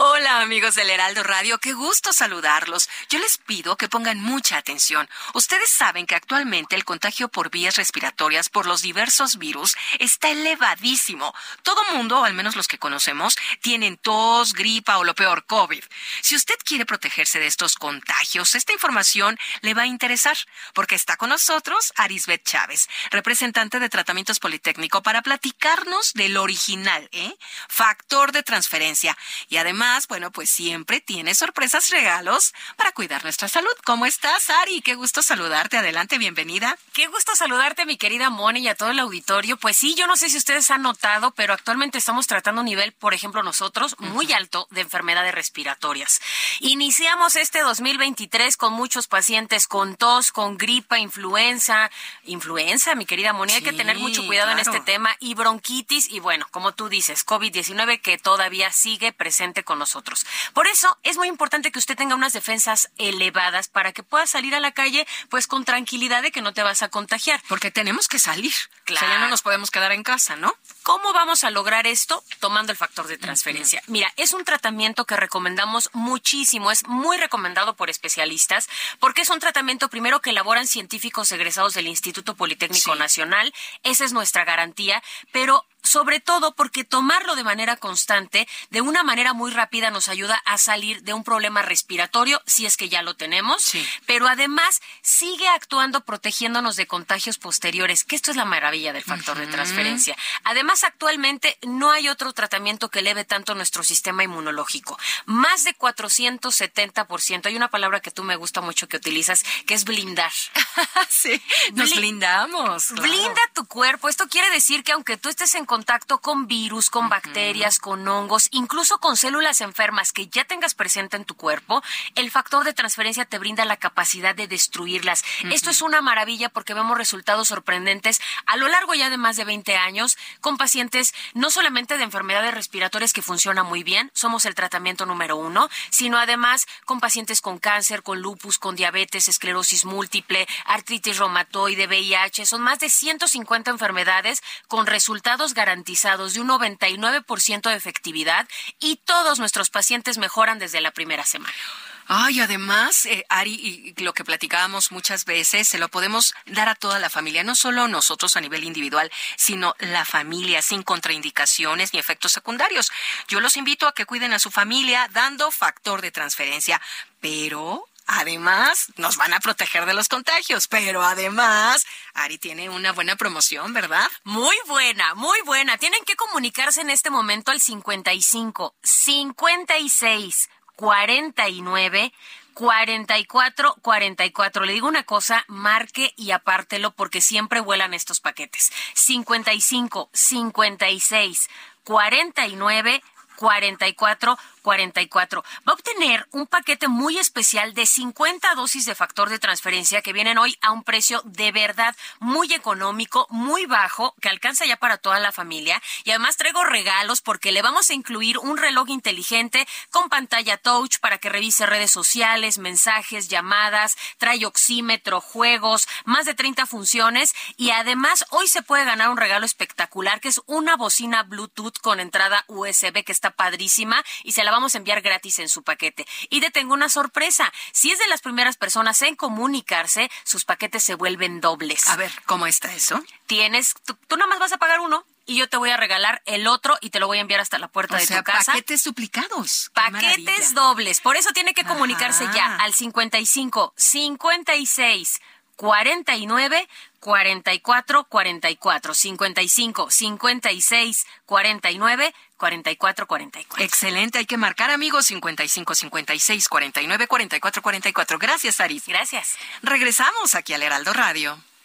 Hola amigos del Heraldo Radio, qué gusto saludarlos. Yo les pido que pongan mucha atención. Ustedes saben que actualmente el contagio por vías respiratorias por los diversos virus está elevadísimo. Todo mundo, o al menos los que conocemos, tienen tos, gripa o lo peor, COVID. Si usted quiere protegerse de estos contagios, esta información le va a interesar, porque está con nosotros Arisbet Chávez, representante de Tratamientos Politécnico, para platicarnos del original, ¿eh? Factor de transferencia. Y además, bueno, pues siempre tiene sorpresas, regalos para cuidar nuestra salud. ¿Cómo estás, Ari? Qué gusto saludarte. Adelante, bienvenida. Qué gusto saludarte, mi querida Moni, y a todo el auditorio. Pues sí, yo no sé si ustedes han notado, pero actualmente estamos tratando un nivel, por ejemplo, nosotros, muy alto de enfermedades respiratorias. Iniciamos este 2023 con muchos pacientes con tos, con gripa, influenza. Influenza, mi querida Moni, hay que tener mucho cuidado en este tema. Y bronquitis, y bueno, como tú dices, COVID-19 que todavía sigue presente con nosotros. Por eso es muy importante que usted tenga unas defensas elevadas para que pueda salir a la calle pues con tranquilidad de que no te vas a contagiar. Porque tenemos que salir. Claro. O sea, ya no nos podemos quedar en casa, ¿no? ¿Cómo vamos a lograr esto? Tomando el factor de transferencia. Mira, es un tratamiento que recomendamos muchísimo, es muy recomendado por especialistas, porque es un tratamiento primero que elaboran científicos egresados del Instituto Politécnico sí. Nacional, esa es nuestra garantía, pero sobre todo porque tomarlo de manera constante, de una manera muy rápida, nos ayuda a salir de un problema respiratorio, si es que ya lo tenemos, sí. pero además sigue actuando protegiéndonos de contagios posteriores, que esto es la maravilla del factor uh -huh. de transferencia. Además, actualmente no hay otro tratamiento que eleve tanto nuestro sistema inmunológico. Más de 470%. Hay una palabra que tú me gusta mucho que utilizas, que es blindar. *laughs* sí, nos blindamos. Claro. Blinda tu cuerpo. Esto quiere decir que aunque tú estés en contacto con virus, con bacterias, con hongos, incluso con células enfermas que ya tengas presente en tu cuerpo, el factor de transferencia te brinda la capacidad de destruirlas. Esto es una maravilla porque vemos resultados sorprendentes a lo largo ya de más de 20 años con pacientes no solamente de enfermedades respiratorias que funcionan muy bien, somos el tratamiento número uno, sino además con pacientes con cáncer, con lupus, con diabetes, esclerosis múltiple, artritis reumatoide, VIH. Son más de 150 enfermedades con resultados garantizados de un 99% de efectividad y todos nuestros pacientes mejoran desde la primera semana. Ay, además, eh, Ari, y lo que platicábamos muchas veces, se lo podemos dar a toda la familia, no solo nosotros a nivel individual, sino la familia, sin contraindicaciones ni efectos secundarios. Yo los invito a que cuiden a su familia dando factor de transferencia, pero Además, nos van a proteger de los contagios, pero además, Ari tiene una buena promoción, ¿verdad? Muy buena, muy buena. Tienen que comunicarse en este momento al 55 56 49 44 44. Le digo una cosa, marque y apártelo porque siempre vuelan estos paquetes. 55 56 49 44 44. Va a obtener un paquete muy especial de 50 dosis de factor de transferencia que vienen hoy a un precio de verdad muy económico, muy bajo, que alcanza ya para toda la familia. Y además traigo regalos porque le vamos a incluir un reloj inteligente con pantalla touch para que revise redes sociales, mensajes, llamadas, trae oxímetro, juegos, más de 30 funciones. Y además hoy se puede ganar un regalo espectacular que es una bocina Bluetooth con entrada USB que está padrísima y se la va vamos a enviar gratis en su paquete. Y te tengo una sorpresa. Si es de las primeras personas en comunicarse, sus paquetes se vuelven dobles. A ver, ¿cómo está eso? Tienes, tú, nada más vas a pagar uno y yo te voy a regalar el otro y te lo voy a enviar hasta la puerta de tu casa. Paquetes duplicados. Paquetes dobles. Por eso tiene que comunicarse ya al 55 56 49 44 44 55 56 49 44 44. Excelente, hay que marcar amigos 55 56 49 44 44. Gracias, Aris. Gracias. Regresamos aquí al Heraldo Radio.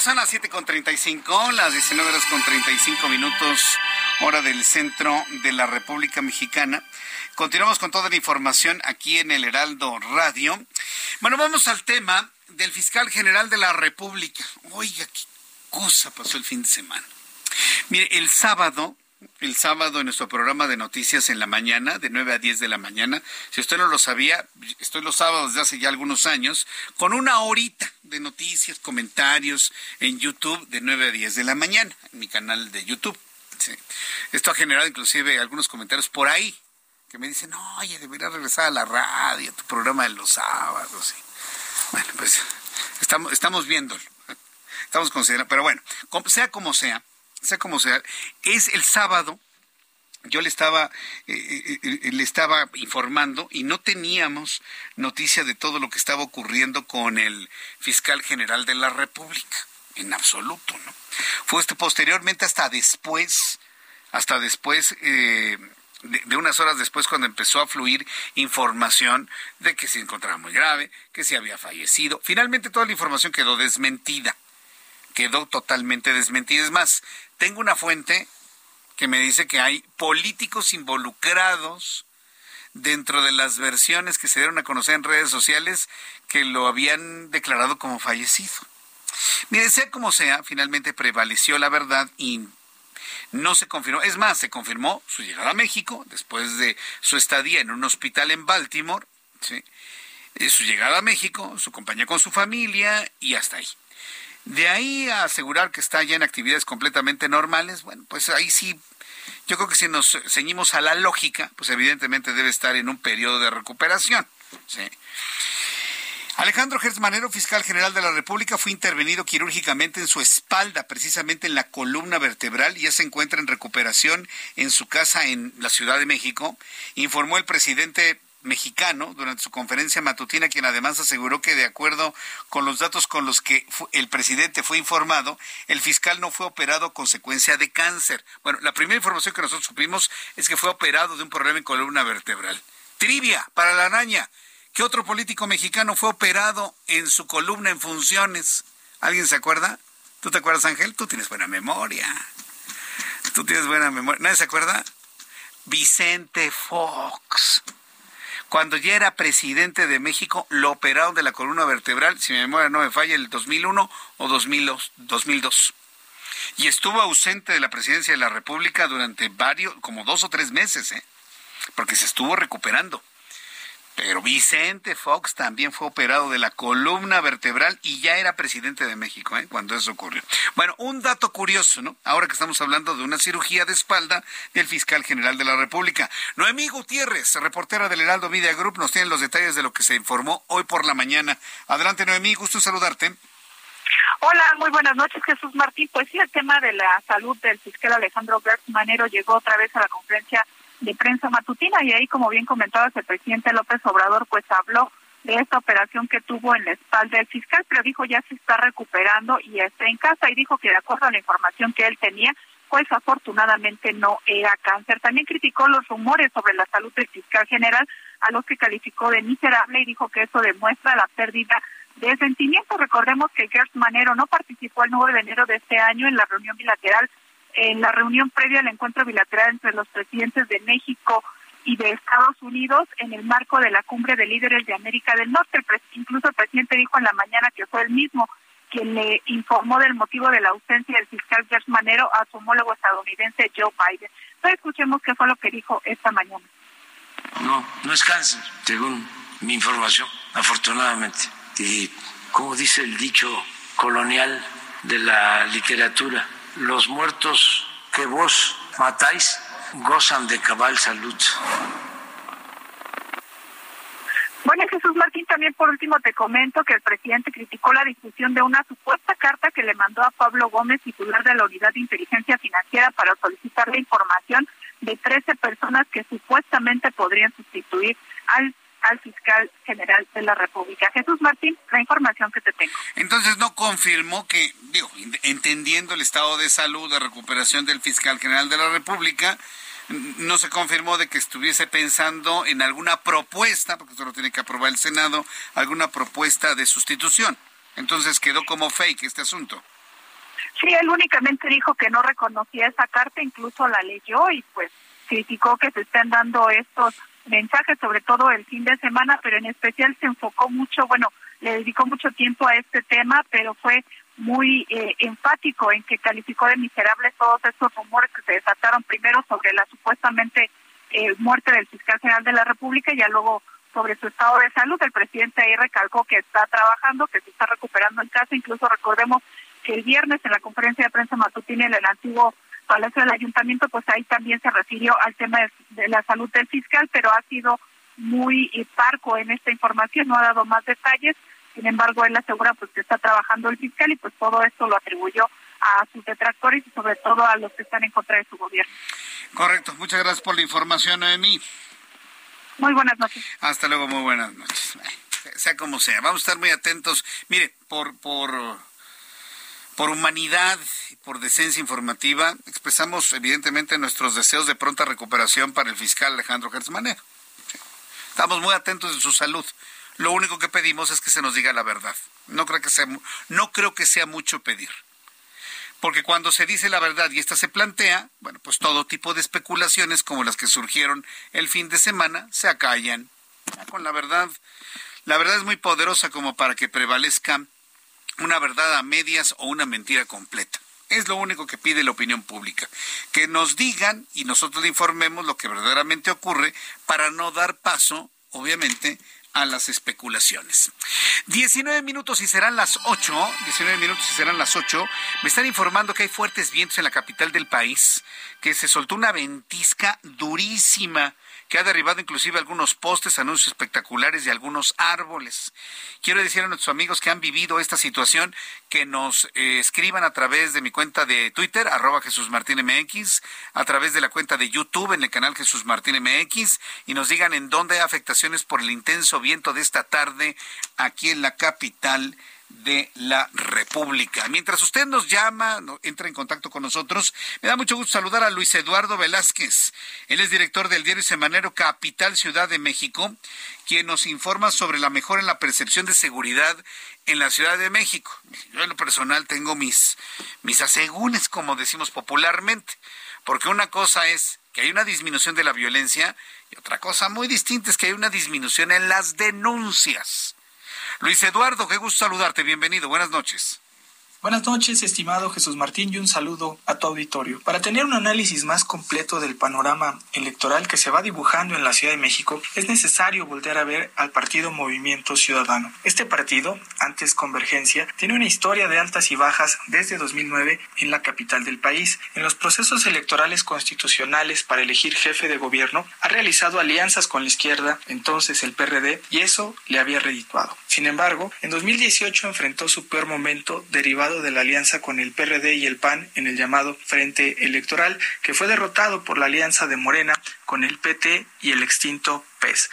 son las 7.35, las 19 horas con 35 minutos, hora del centro de la República Mexicana. Continuamos con toda la información aquí en el Heraldo Radio. Bueno, vamos al tema del fiscal general de la República. Oiga, qué cosa pasó el fin de semana. Mire, el sábado el sábado en nuestro programa de noticias en la mañana, de 9 a 10 de la mañana. Si usted no lo sabía, estoy los sábados de hace ya algunos años, con una horita de noticias, comentarios en YouTube de 9 a 10 de la mañana, en mi canal de YouTube. Esto ha generado inclusive algunos comentarios por ahí, que me dicen, oye, deberías regresar a la radio, tu programa de los sábados. Bueno, pues estamos, estamos viéndolo, estamos considerando, pero bueno, sea como sea, sea como sea, es el sábado. Yo le estaba, eh, eh, eh, le estaba informando y no teníamos noticia de todo lo que estaba ocurriendo con el fiscal general de la República, en absoluto, ¿no? Fue este, posteriormente hasta después, hasta después, de, de, unas horas después, cuando empezó a fluir información de que se encontraba muy grave, que se había fallecido. Finalmente toda la información quedó desmentida quedó totalmente desmentida. Es más, tengo una fuente que me dice que hay políticos involucrados dentro de las versiones que se dieron a conocer en redes sociales que lo habían declarado como fallecido. Mire, sea como sea, finalmente prevaleció la verdad y no se confirmó. Es más, se confirmó su llegada a México después de su estadía en un hospital en Baltimore, eh, su llegada a México, su compañía con su familia y hasta ahí. De ahí a asegurar que está ya en actividades completamente normales, bueno, pues ahí sí, yo creo que si nos ceñimos a la lógica, pues evidentemente debe estar en un periodo de recuperación. Alejandro Gertz Manero, fiscal general de la República, fue intervenido quirúrgicamente en su espalda, precisamente en la columna vertebral, y ya se encuentra en recuperación en su casa en la Ciudad de México, informó el presidente mexicano durante su conferencia matutina, quien además aseguró que de acuerdo con los datos con los que el presidente fue informado, el fiscal no fue operado a consecuencia de cáncer. Bueno, la primera información que nosotros supimos es que fue operado de un problema en columna vertebral. Trivia para la araña. ¿Qué otro político mexicano fue operado en su columna en funciones? ¿Alguien se acuerda? ¿Tú te acuerdas, Ángel? Tú tienes buena memoria. Tú tienes buena memoria. ¿Nadie se acuerda? Vicente Fox cuando ya era presidente de México, lo operaron de la columna vertebral, si mi memoria no me falla, el 2001 o 2002. Y estuvo ausente de la presidencia de la República durante varios, como dos o tres meses, ¿eh? porque se estuvo recuperando. Pero Vicente Fox también fue operado de la columna vertebral y ya era presidente de México ¿eh? cuando eso ocurrió. Bueno, un dato curioso, ¿no? Ahora que estamos hablando de una cirugía de espalda del fiscal general de la República. Noemí Gutiérrez, reportera del Heraldo Media Group, nos tiene los detalles de lo que se informó hoy por la mañana. Adelante, Noemí, gusto saludarte. Hola, muy buenas noches, Jesús Martín. Pues sí, el tema de la salud del fiscal Alejandro Gertz Manero llegó otra vez a la conferencia de prensa matutina y ahí, como bien comentabas, el presidente López Obrador pues habló de esta operación que tuvo en la espalda del fiscal, pero dijo ya se está recuperando y está en casa y dijo que de acuerdo a la información que él tenía, pues afortunadamente no era cáncer. También criticó los rumores sobre la salud del fiscal general, a los que calificó de miserable y dijo que eso demuestra la pérdida de sentimiento. Recordemos que Gert Manero no participó el 9 de enero de este año en la reunión bilateral en la reunión previa al encuentro bilateral entre los presidentes de México y de Estados Unidos en el marco de la cumbre de líderes de América del Norte. incluso el presidente dijo en la mañana que fue el mismo quien le informó del motivo de la ausencia del fiscal George Manero a su homólogo estadounidense Joe Biden. Entonces escuchemos qué fue lo que dijo esta mañana. No, no es cáncer, según mi información, afortunadamente. Y como dice el dicho colonial de la literatura, los muertos que vos matáis gozan de cabal salud. Bueno, Jesús Martín, también por último te comento que el presidente criticó la discusión de una supuesta carta que le mandó a Pablo Gómez, titular de la Unidad de Inteligencia Financiera, para solicitar la información de 13 personas que supuestamente podrían sustituir al al fiscal general de la República. Jesús Martín, la información que te tengo. Entonces no confirmó que, digo, entendiendo el estado de salud de recuperación del fiscal general de la República, no se confirmó de que estuviese pensando en alguna propuesta, porque eso lo tiene que aprobar el Senado, alguna propuesta de sustitución. Entonces quedó como fake este asunto. Sí, él únicamente dijo que no reconocía esa carta, incluso la leyó y pues criticó que se estén dando estos mensajes, sobre todo el fin de semana, pero en especial se enfocó mucho, bueno, le dedicó mucho tiempo a este tema, pero fue muy eh, enfático en que calificó de miserables todos estos rumores que se desataron primero sobre la supuestamente eh, muerte del fiscal general de la República y ya luego sobre su estado de salud. El presidente ahí recalcó que está trabajando, que se está recuperando en casa. Incluso recordemos que el viernes en la conferencia de prensa matutina el antiguo Palacio del Ayuntamiento, pues ahí también se refirió al tema de, la salud del fiscal, pero ha sido muy eh, parco en esta información, no ha dado más detalles. Sin embargo, él asegura pues que está trabajando el fiscal y pues todo esto lo atribuyó a sus detractores y sobre todo a los que están en contra de su gobierno. Correcto, muchas gracias por la información, Noemí. Muy buenas noches. Hasta luego, muy buenas noches. Sea como sea, vamos a estar muy atentos. Mire, por por por humanidad y por decencia informativa, expresamos evidentemente nuestros deseos de pronta recuperación para el fiscal Alejandro Gertz Estamos muy atentos de su salud. Lo único que pedimos es que se nos diga la verdad. No creo que sea, no creo que sea mucho pedir. Porque cuando se dice la verdad y esta se plantea, bueno, pues todo tipo de especulaciones como las que surgieron el fin de semana se acallan. Con la verdad, la verdad es muy poderosa como para que prevalezca una verdad a medias o una mentira completa. Es lo único que pide la opinión pública. Que nos digan y nosotros informemos lo que verdaderamente ocurre para no dar paso, obviamente, a las especulaciones. 19 minutos y serán las 8, 19 minutos y serán las 8. Me están informando que hay fuertes vientos en la capital del país, que se soltó una ventisca durísima que ha derribado inclusive algunos postes, anuncios espectaculares y algunos árboles. Quiero decir a nuestros amigos que han vivido esta situación que nos eh, escriban a través de mi cuenta de Twitter, arroba Jesús Martín MX, a través de la cuenta de YouTube en el canal Jesús Martín MX y nos digan en dónde hay afectaciones por el intenso viento de esta tarde aquí en la capital de la República. Mientras usted nos llama, entra en contacto con nosotros, me da mucho gusto saludar a Luis Eduardo Velázquez. Él es director del diario semanero Capital Ciudad de México, quien nos informa sobre la mejora en la percepción de seguridad en la Ciudad de México. Yo en lo personal tengo mis, mis asegúnes, como decimos popularmente, porque una cosa es que hay una disminución de la violencia y otra cosa muy distinta es que hay una disminución en las denuncias. Luis Eduardo, qué gusto saludarte. Bienvenido. Buenas noches. Buenas noches, estimado Jesús Martín, y un saludo a tu auditorio. Para tener un análisis más completo del panorama electoral que se va dibujando en la Ciudad de México, es necesario voltear a ver al partido Movimiento Ciudadano. Este partido, antes Convergencia, tiene una historia de altas y bajas desde 2009 en la capital del país. En los procesos electorales constitucionales para elegir jefe de gobierno, ha realizado alianzas con la izquierda, entonces el PRD, y eso le había redituado. Sin embargo, en 2018 enfrentó su peor momento derivado de la alianza con el PRD y el PAN en el llamado Frente Electoral, que fue derrotado por la alianza de Morena con el PT y el extinto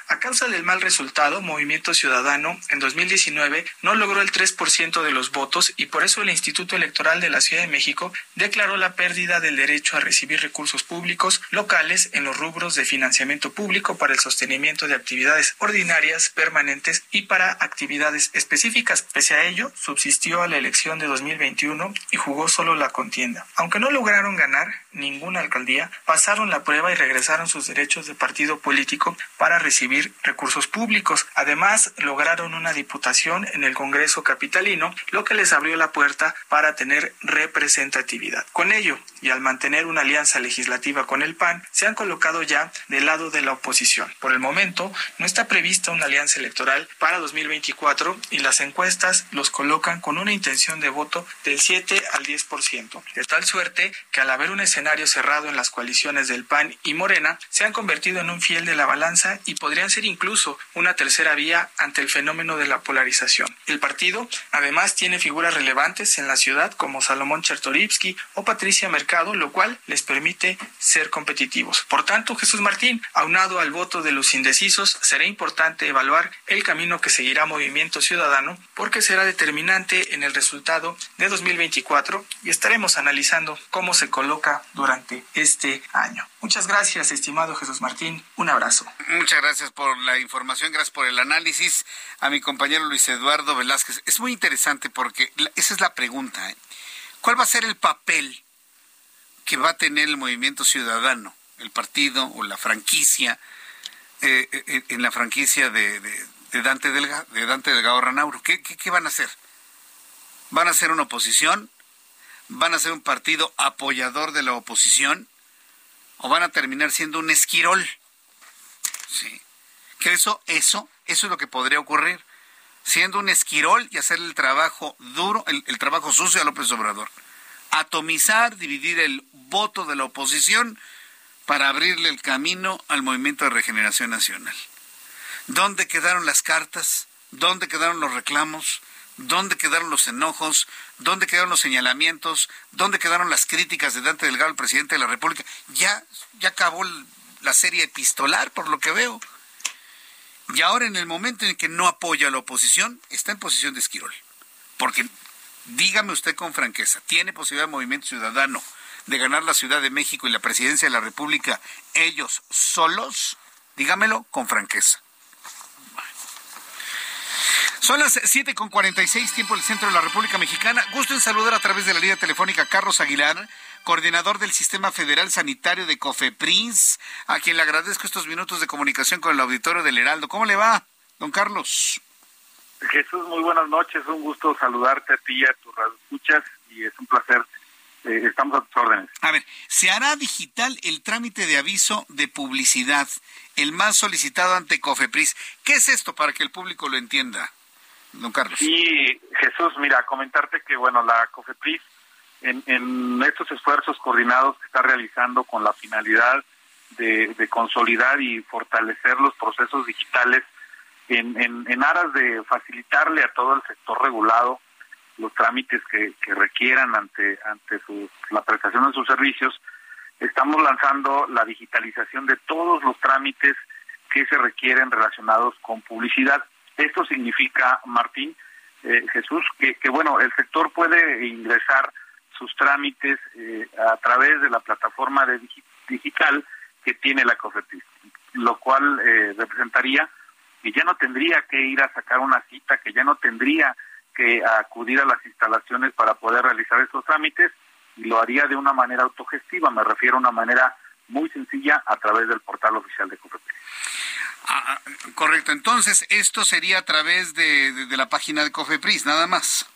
A causa del mal resultado, Movimiento Ciudadano en 2019 no logró el 3% de los votos y por eso el Instituto Electoral de la Ciudad de México declaró la pérdida del derecho a recibir recursos públicos locales en los rubros de financiamiento público para el sostenimiento de actividades ordinarias, permanentes y para actividades específicas. Pese a ello, subsistió a la elección de 2021 y jugó solo la contienda. Aunque no lograron ganar ninguna alcaldía, pasaron la prueba y regresaron sus derechos de partido político para recibir recursos públicos. Además, lograron una diputación en el Congreso Capitalino, lo que les abrió la puerta para tener representatividad. Con ello, y al mantener una alianza legislativa con el PAN, se han colocado ya del lado de la oposición. Por el momento, no está prevista una alianza electoral para 2024 y las encuestas los colocan con una intención de voto del 7 al 10%, de tal suerte que al haber un escenario cerrado en las coaliciones del PAN y Morena, se han convertido en un fiel de la balanza y podrían ser incluso una tercera vía ante el fenómeno de la polarización. El partido además tiene figuras relevantes en la ciudad como Salomón Chertorivsky o Patricia Mercado, lo cual les permite ser competitivos. Por tanto, Jesús Martín, aunado al voto de los indecisos, será importante evaluar el camino que seguirá Movimiento Ciudadano porque será determinante en el resultado de 2024 y estaremos analizando cómo se coloca durante este año. Muchas gracias, estimado Jesús Martín. Un abrazo. Muchas gracias por la información, gracias por el análisis. A mi compañero Luis Eduardo Velázquez. Es muy interesante porque esa es la pregunta. ¿eh? ¿Cuál va a ser el papel que va a tener el movimiento ciudadano, el partido o la franquicia, eh, eh, en la franquicia de, Dante Delga, de Dante Delgado Ranauro? ¿Qué, qué van a hacer? ¿Van a ser una oposición? ¿Van a ser un partido apoyador de la oposición? ¿O van a terminar siendo un esquirol? Sí. Que eso, eso, eso es lo que podría ocurrir. Siendo un esquirol y hacer el trabajo duro, el, el trabajo sucio a López Obrador. Atomizar, dividir el voto de la oposición para abrirle el camino al movimiento de regeneración nacional. ¿Dónde quedaron las cartas? ¿Dónde quedaron los reclamos? ¿Dónde quedaron los enojos? ¿Dónde quedaron los señalamientos? ¿Dónde quedaron las críticas de Dante Delgado, el presidente de la República? Ya, ya acabó la serie epistolar, por lo que veo. Y ahora en el momento en que no apoya a la oposición, está en posición de esquirol. Porque, dígame usted con franqueza, ¿tiene posibilidad el Movimiento Ciudadano de ganar la Ciudad de México y la presidencia de la República ellos solos? Dígamelo con franqueza. Son las 7 con 46, tiempo del centro de la República Mexicana. Gusto en saludar a través de la línea telefónica a Carlos Aguilar, coordinador del Sistema Federal Sanitario de COFEPRINS, a quien le agradezco estos minutos de comunicación con el auditorio del Heraldo. ¿Cómo le va, don Carlos? Jesús, muy buenas noches. Un gusto saludarte a ti y a tus escuchas y es un placer. Eh, estamos a tus órdenes. A ver, ¿se hará digital el trámite de aviso de publicidad, el más solicitado ante COFEPRIS? ¿Qué es esto para que el público lo entienda? Don Carlos. Sí, Jesús, mira, comentarte que, bueno, la COFEPRIS, en, estos esfuerzos coordinados que está realizando con la finalidad de, consolidar y fortalecer los procesos digitales en, aras de facilitarle a todo el sector regulado los trámites que, requieran ante ante su, la prestación de sus servicios, estamos lanzando la digitalización de todos los trámites que se requieren relacionados con publicidad. Esto significa, Martín, eh, Jesús, que, bueno, el sector puede ingresar sus trámites eh, a través de la plataforma de digital que tiene la COFEPRIS, lo cual eh, representaría que ya no tendría que ir a sacar una cita, que ya no tendría que acudir a las instalaciones para poder realizar estos trámites y lo haría de una manera autogestiva, me refiero a una manera muy sencilla a través del portal oficial de COFEPRIS. Ah, ah, correcto, entonces esto sería a través de, de la página de COFEPRIS, nada más.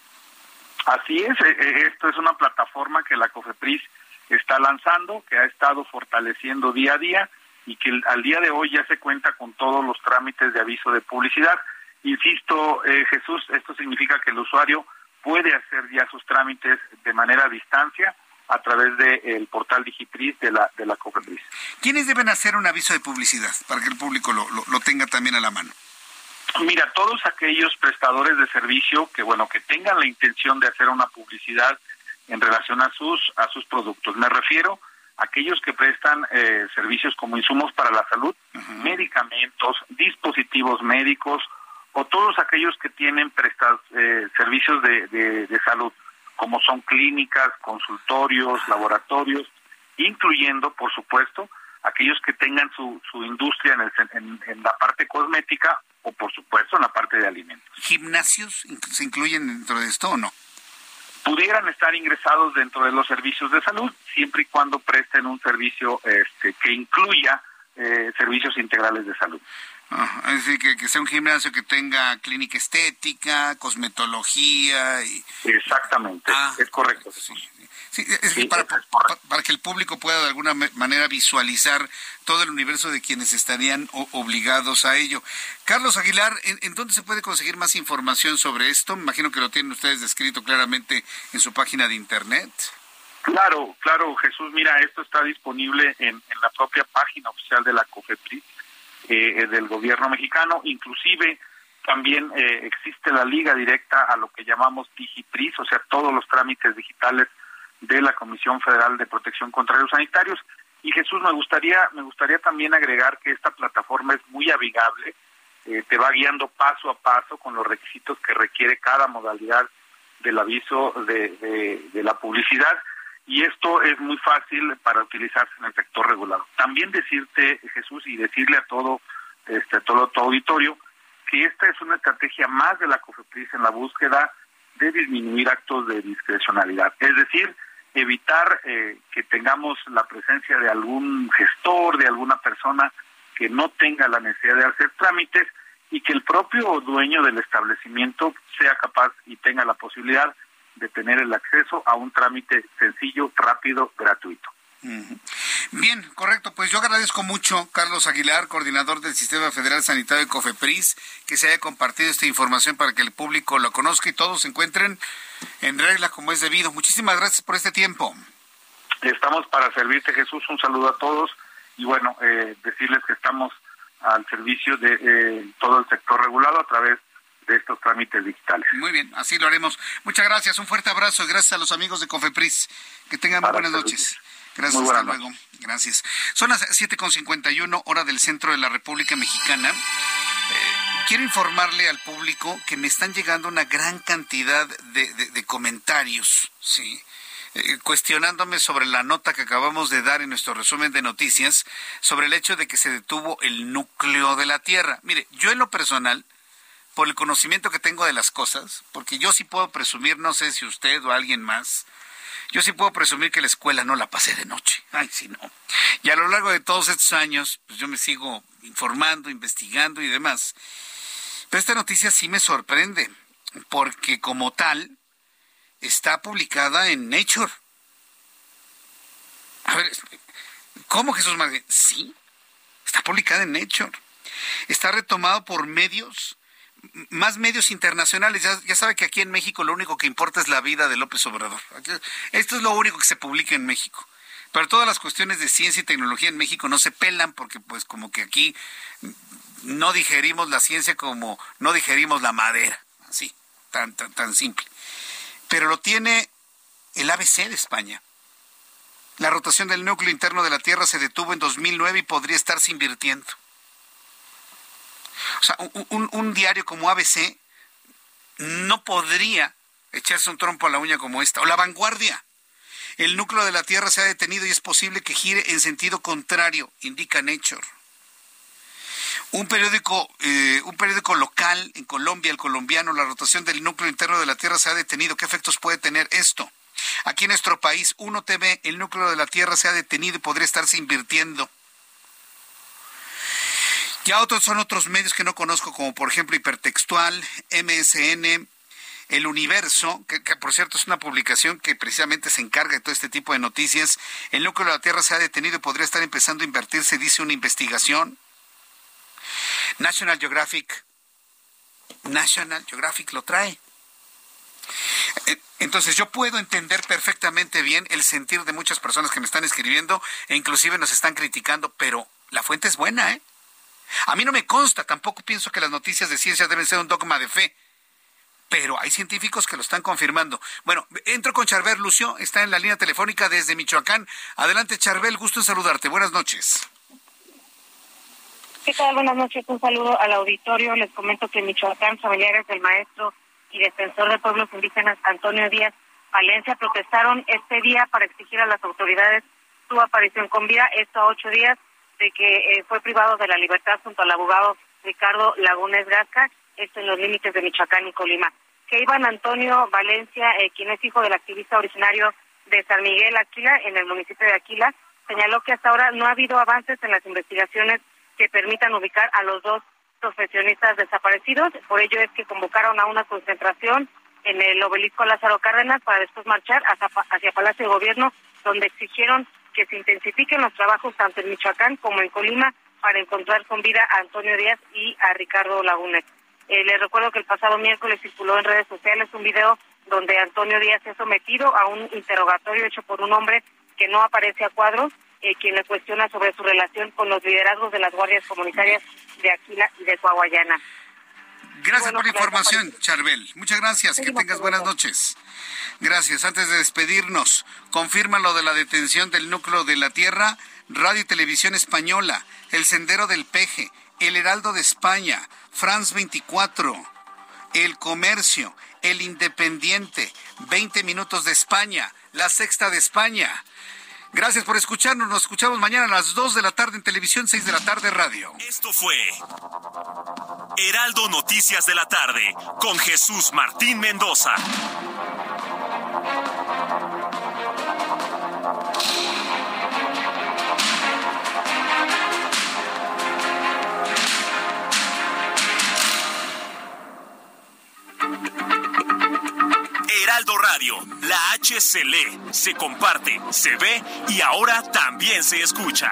Así es, eh, eh, esto es una plataforma que la COFEPRIS está lanzando, que ha estado fortaleciendo día a día y que al día de hoy ya se cuenta con todos los trámites de aviso de publicidad. Insisto, eh, Jesús, esto significa que el usuario puede hacer ya sus trámites de manera a distancia a través del portal Digitris de la, de la COFEPRIS. ¿Quiénes deben hacer un aviso de publicidad para que el público lo, lo tenga también a la mano? Mira, todos aquellos prestadores de servicio que bueno que tengan la intención de hacer una publicidad en relación a sus a sus productos. Me refiero a aquellos que prestan eh, servicios como insumos para la salud, medicamentos, dispositivos médicos o todos aquellos que tienen prestas, eh, servicios de, de, salud, como son clínicas, consultorios, laboratorios, incluyendo, por supuesto, aquellos que tengan su, su industria en, el, en la parte cosmética o por supuesto en la parte de alimentos. ¿Gimnasios se incluyen dentro de esto o no? Pudieran estar ingresados dentro de los servicios de salud siempre y cuando presten un servicio este, que incluya eh, servicios integrales de salud. Es decir, que, sea un gimnasio que tenga clínica estética, cosmetología. Y... Exactamente, ah, es correcto. Sí, Sí, es para, para, que el público pueda de alguna manera visualizar todo el universo de quienes estarían obligados a ello. Carlos Aguilar, ¿en, dónde se puede conseguir más información sobre esto? Me imagino que lo tienen ustedes descrito claramente en su página de internet. Claro, claro, Jesús. Mira, esto está disponible en, la propia página oficial de la COFEPRIS, eh, del gobierno mexicano. Inclusive también eh, existe la liga directa a lo que llamamos DigiPris, o sea, todos los trámites digitales de la Comisión Federal de Protección contra los Sanitarios. Y Jesús, me gustaría, me gustaría también agregar que esta plataforma es muy amigable, eh, te va guiando paso a paso con los requisitos que requiere cada modalidad del aviso de, de, la publicidad y esto es muy fácil para utilizarse en el sector regulado. También decirte, Jesús, y decirle a todo, este, todo tu auditorio, que esta es una estrategia más de la COFEPRIS en la búsqueda de disminuir actos de discrecionalidad. Es decir, evitar eh, que tengamos la presencia de algún gestor, de alguna persona que no tenga la necesidad de hacer trámites y que el propio dueño del establecimiento sea capaz y tenga la posibilidad de tener el acceso a un trámite sencillo, rápido, gratuito. Bien, correcto. Pues yo agradezco mucho, Carlos Aguilar, coordinador del Sistema Federal Sanitario de COFEPRIS, que se haya compartido esta información para que el público lo conozca y todos se encuentren en regla como es debido. Muchísimas gracias por este tiempo. Estamos para servirte, Jesús. Un saludo a todos y bueno, eh, decirles que estamos al servicio de eh, todo el sector regulado a través de estos trámites digitales. Muy bien, así lo haremos. Muchas gracias, un fuerte abrazo y gracias a los amigos de COFEPRIS. Que tengan muy buenas noches. Gracias, hasta luego. Gracias. Son las 7.51 hora del centro de la República Mexicana. Eh, quiero informarle al público que me están llegando una gran cantidad de, comentarios, ¿sí? Eh, cuestionándome sobre la nota que acabamos de dar en nuestro resumen de noticias sobre el hecho de que se detuvo el núcleo de la Tierra. Mire, yo en lo personal, por el conocimiento que tengo de las cosas, porque yo sí puedo presumir, no sé si usted o alguien más, yo sí puedo presumir que la escuela no la pasé de noche. *laughs* Ay, si no. Y a lo largo de todos estos años, pues yo me sigo informando, investigando y demás. Pero esta noticia sí me sorprende, porque como tal, está publicada en Nature. A ver, ¿cómo Jesús Martín? Sí, está publicada en Nature. Está retomado por medios más medios internacionales. Ya, sabe que aquí en México lo único que importa es la vida de López Obrador. Esto es lo único que se publica en México. Pero todas las cuestiones de ciencia y tecnología en México no se pelan porque pues como que aquí no digerimos la ciencia como no digerimos la madera, así, tan, tan, tan simple. Pero lo tiene el ABC de España. La rotación del núcleo interno de la Tierra se detuvo en 2009 y podría estarse invirtiendo. O sea, un, un diario como ABC no podría echarse un trompo a la uña como esta. O la vanguardia. El núcleo de la Tierra se ha detenido y es posible que gire en sentido contrario, indica Nature. Un periódico, eh, un periódico local en Colombia, el colombiano, la rotación del núcleo interno de la Tierra se ha detenido. ¿Qué efectos puede tener esto? Aquí en nuestro país, Uno TV, el núcleo de la Tierra se ha detenido y podría estarse invirtiendo. Ya otros son otros medios que no conozco, como por ejemplo Hipertextual, MSN, El Universo, que, por cierto es una publicación que precisamente se encarga de todo este tipo de noticias. El núcleo de la Tierra se ha detenido y podría estar empezando a invertirse, dice una investigación. National Geographic. National Geographic lo trae. Eh, entonces yo puedo entender perfectamente bien el sentir de muchas personas que me están escribiendo e inclusive nos están criticando, pero la fuente es buena, ¿eh? A mí no me consta, tampoco pienso que las noticias de ciencia deben ser un dogma de fe, pero hay científicos que lo están confirmando. Bueno, entro con Charbel Lucio, está en la línea telefónica desde Michoacán. Adelante, Charbel, gusto en saludarte. Buenas noches. ¿Qué tal? Buenas noches. Un saludo al auditorio. Les comento que Michoacán, familiares del maestro y defensor de pueblos indígenas Antonio Díaz Valencia protestaron este día para exigir a las autoridades su aparición con vida. Esto a ocho días de que eh, fue privado de la libertad junto al abogado Ricardo Lagunes Gasca, esto en los límites de Michoacán y Colima. Que Iván Antonio Valencia, eh, quien es hijo del activista originario de San Miguel Aquila, en el municipio de Aquila, señaló que hasta ahora no ha habido avances en las investigaciones que permitan ubicar a los dos profesionistas desaparecidos. Por ello es que convocaron a una concentración en el obelisco Lázaro Cárdenas para después marchar hacia, hacia Palacio de Gobierno, donde exigieron que se intensifiquen los trabajos tanto en Michoacán como en Colima para encontrar con vida a Antonio Díaz y a Ricardo Lagunes. Eh, les recuerdo que el pasado miércoles circuló en redes sociales un video donde Antonio Díaz ha sometido a un interrogatorio hecho por un hombre que no aparece a cuadros, eh, quien le cuestiona sobre su relación con los liderazgos de las guardias comunitarias de Aquila y de Coahuayana. Gracias por la información, Charbel. Muchas gracias. Que tengas buenas noches. Gracias. Antes de despedirnos, confirma lo de la detención del núcleo de la Tierra, Radio y Televisión Española, El Sendero del Peje, El Heraldo de España, France 24, El Comercio, El Independiente, 20 Minutos de España, La Sexta de España. Gracias por escucharnos. Nos escuchamos mañana a las 2 de la tarde en televisión, 6 de la tarde radio. Esto fue Heraldo Noticias de la tarde con Jesús Martín Mendoza. Heraldo Radio, la H se lee, se comparte, se ve y ahora también se escucha.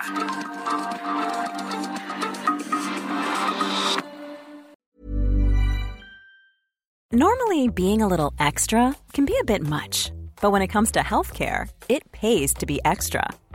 Normally, being a little extra can be a bit much, but when it comes to healthcare, it pays to be extra